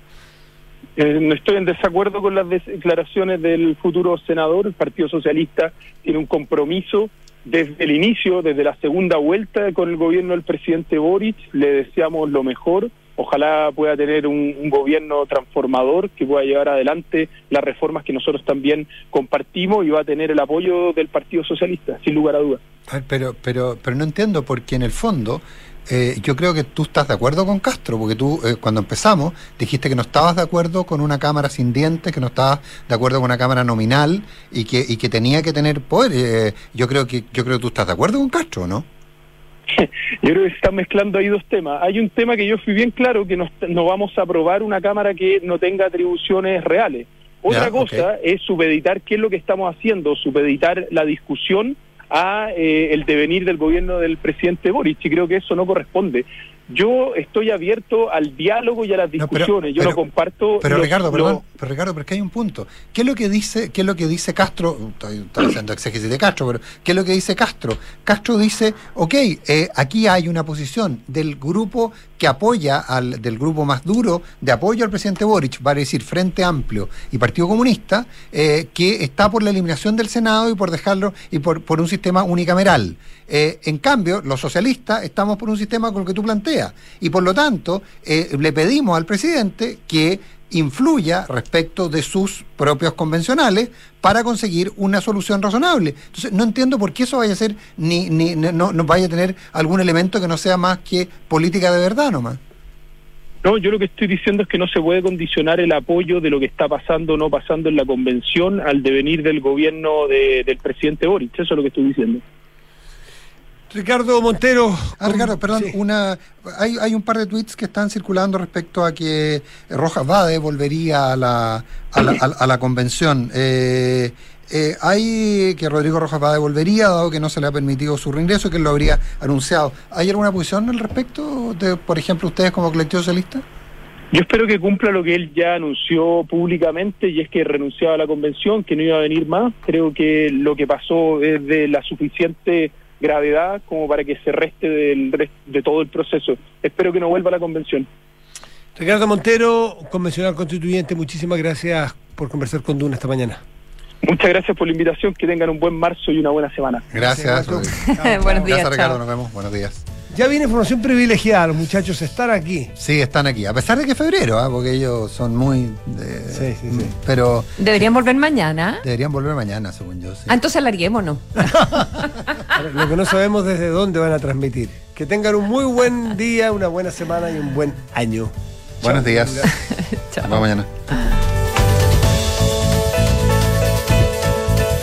Eh, no estoy en desacuerdo con las declaraciones del futuro senador. El Partido Socialista tiene un compromiso desde el inicio, desde la segunda vuelta con el gobierno del presidente Boric. Le deseamos lo mejor. Ojalá pueda tener un, gobierno transformador que pueda llevar adelante las reformas que nosotros también compartimos y va a tener el apoyo del Partido Socialista, sin lugar a dudas. Pero, pero, pero no entiendo porque en el fondo eh, yo creo que tú estás de acuerdo con Castro, porque tú eh, cuando empezamos dijiste que no estabas de acuerdo con una cámara sin dientes, que no estabas de acuerdo con una cámara nominal y que, y que tenía que tener poder. Eh, yo creo que yo creo que tú estás de acuerdo con Castro, ¿no? Yo creo que se están mezclando ahí dos temas. Hay un tema que yo fui bien claro, que no, no vamos a aprobar una Cámara que no tenga atribuciones reales. Otra cosa es supeditar qué es lo que estamos haciendo, supeditar la discusión a eh, el devenir del gobierno del presidente Boric, y creo que eso no corresponde. Yo estoy abierto al diálogo y a las pero- discusiones. yo no pero- comparto... Pero los- Ricardo, los- perdón, pero Ricardo, pero es que hay un punto. ¿Qué es lo que dice, qué es lo que dice Castro? Estoy, estoy haciendo exégesis de Castro, pero ¿qué es lo que dice Castro? Castro dice, ok, eh, aquí hay una posición del grupo que apoya al, del grupo más duro de apoyo al presidente Boric, vale decir Frente Amplio y Partido Comunista, eh, que está por la eliminación del Senado y por dejarlo y por, por un sistema unicameral. Eh, en cambio, los socialistas estamos por un sistema con el que tú planteas y por lo tanto eh, le pedimos al presidente que influya respecto de sus propios convencionales para conseguir una solución razonable. Entonces, no entiendo por qué eso vaya a ser ni, ni no, no vaya a tener algún elemento que no sea más que política de verdad nomás. No, yo lo que estoy diciendo es que no se puede condicionar el apoyo de lo que está pasando o no pasando en la convención al devenir del gobierno de- del presidente Boric. Eso es lo que estoy diciendo. Ricardo Montero. Ah, Ricardo, perdón, una, hay, hay un par de tweets que están circulando respecto a que Rojas Vade volvería a la, a la, a la- a la convención. Eh, eh, hay que Rodrigo Rojas Vade volvería, dado que no se le ha permitido su reingreso, que él lo habría anunciado. ¿Hay alguna posición al respecto, de, por ejemplo, ustedes como colectivo socialista? Yo espero que cumpla lo que él ya anunció públicamente y es que renunciaba a la convención, que no iba a venir más. Creo que lo que pasó es de la suficiente gravedad como para que se reste del, de todo el proceso. Espero que no vuelva a la convención. Ricardo Montero, convencional constituyente, muchísimas gracias por conversar con Duna esta mañana. Muchas gracias por la invitación, que tengan un buen marzo y una buena semana. Gracias. Buenos días, Gracias, Ricardo. chao. Nos vemos. Buenos días. Ya viene información privilegiada, los muchachos están aquí. Sí, están aquí. A pesar de que es febrero, ¿ah? porque ellos son muy. de- Sí, sí, sí. Pero Deberían volver mañana. deberían volver mañana, según yo. sí. Ah, entonces alarguémonos. Lo que no sabemos desde dónde van a transmitir. Que tengan un muy buen día, una buena semana y un buen año. Buenos Chao. días. Nos vemos mañana.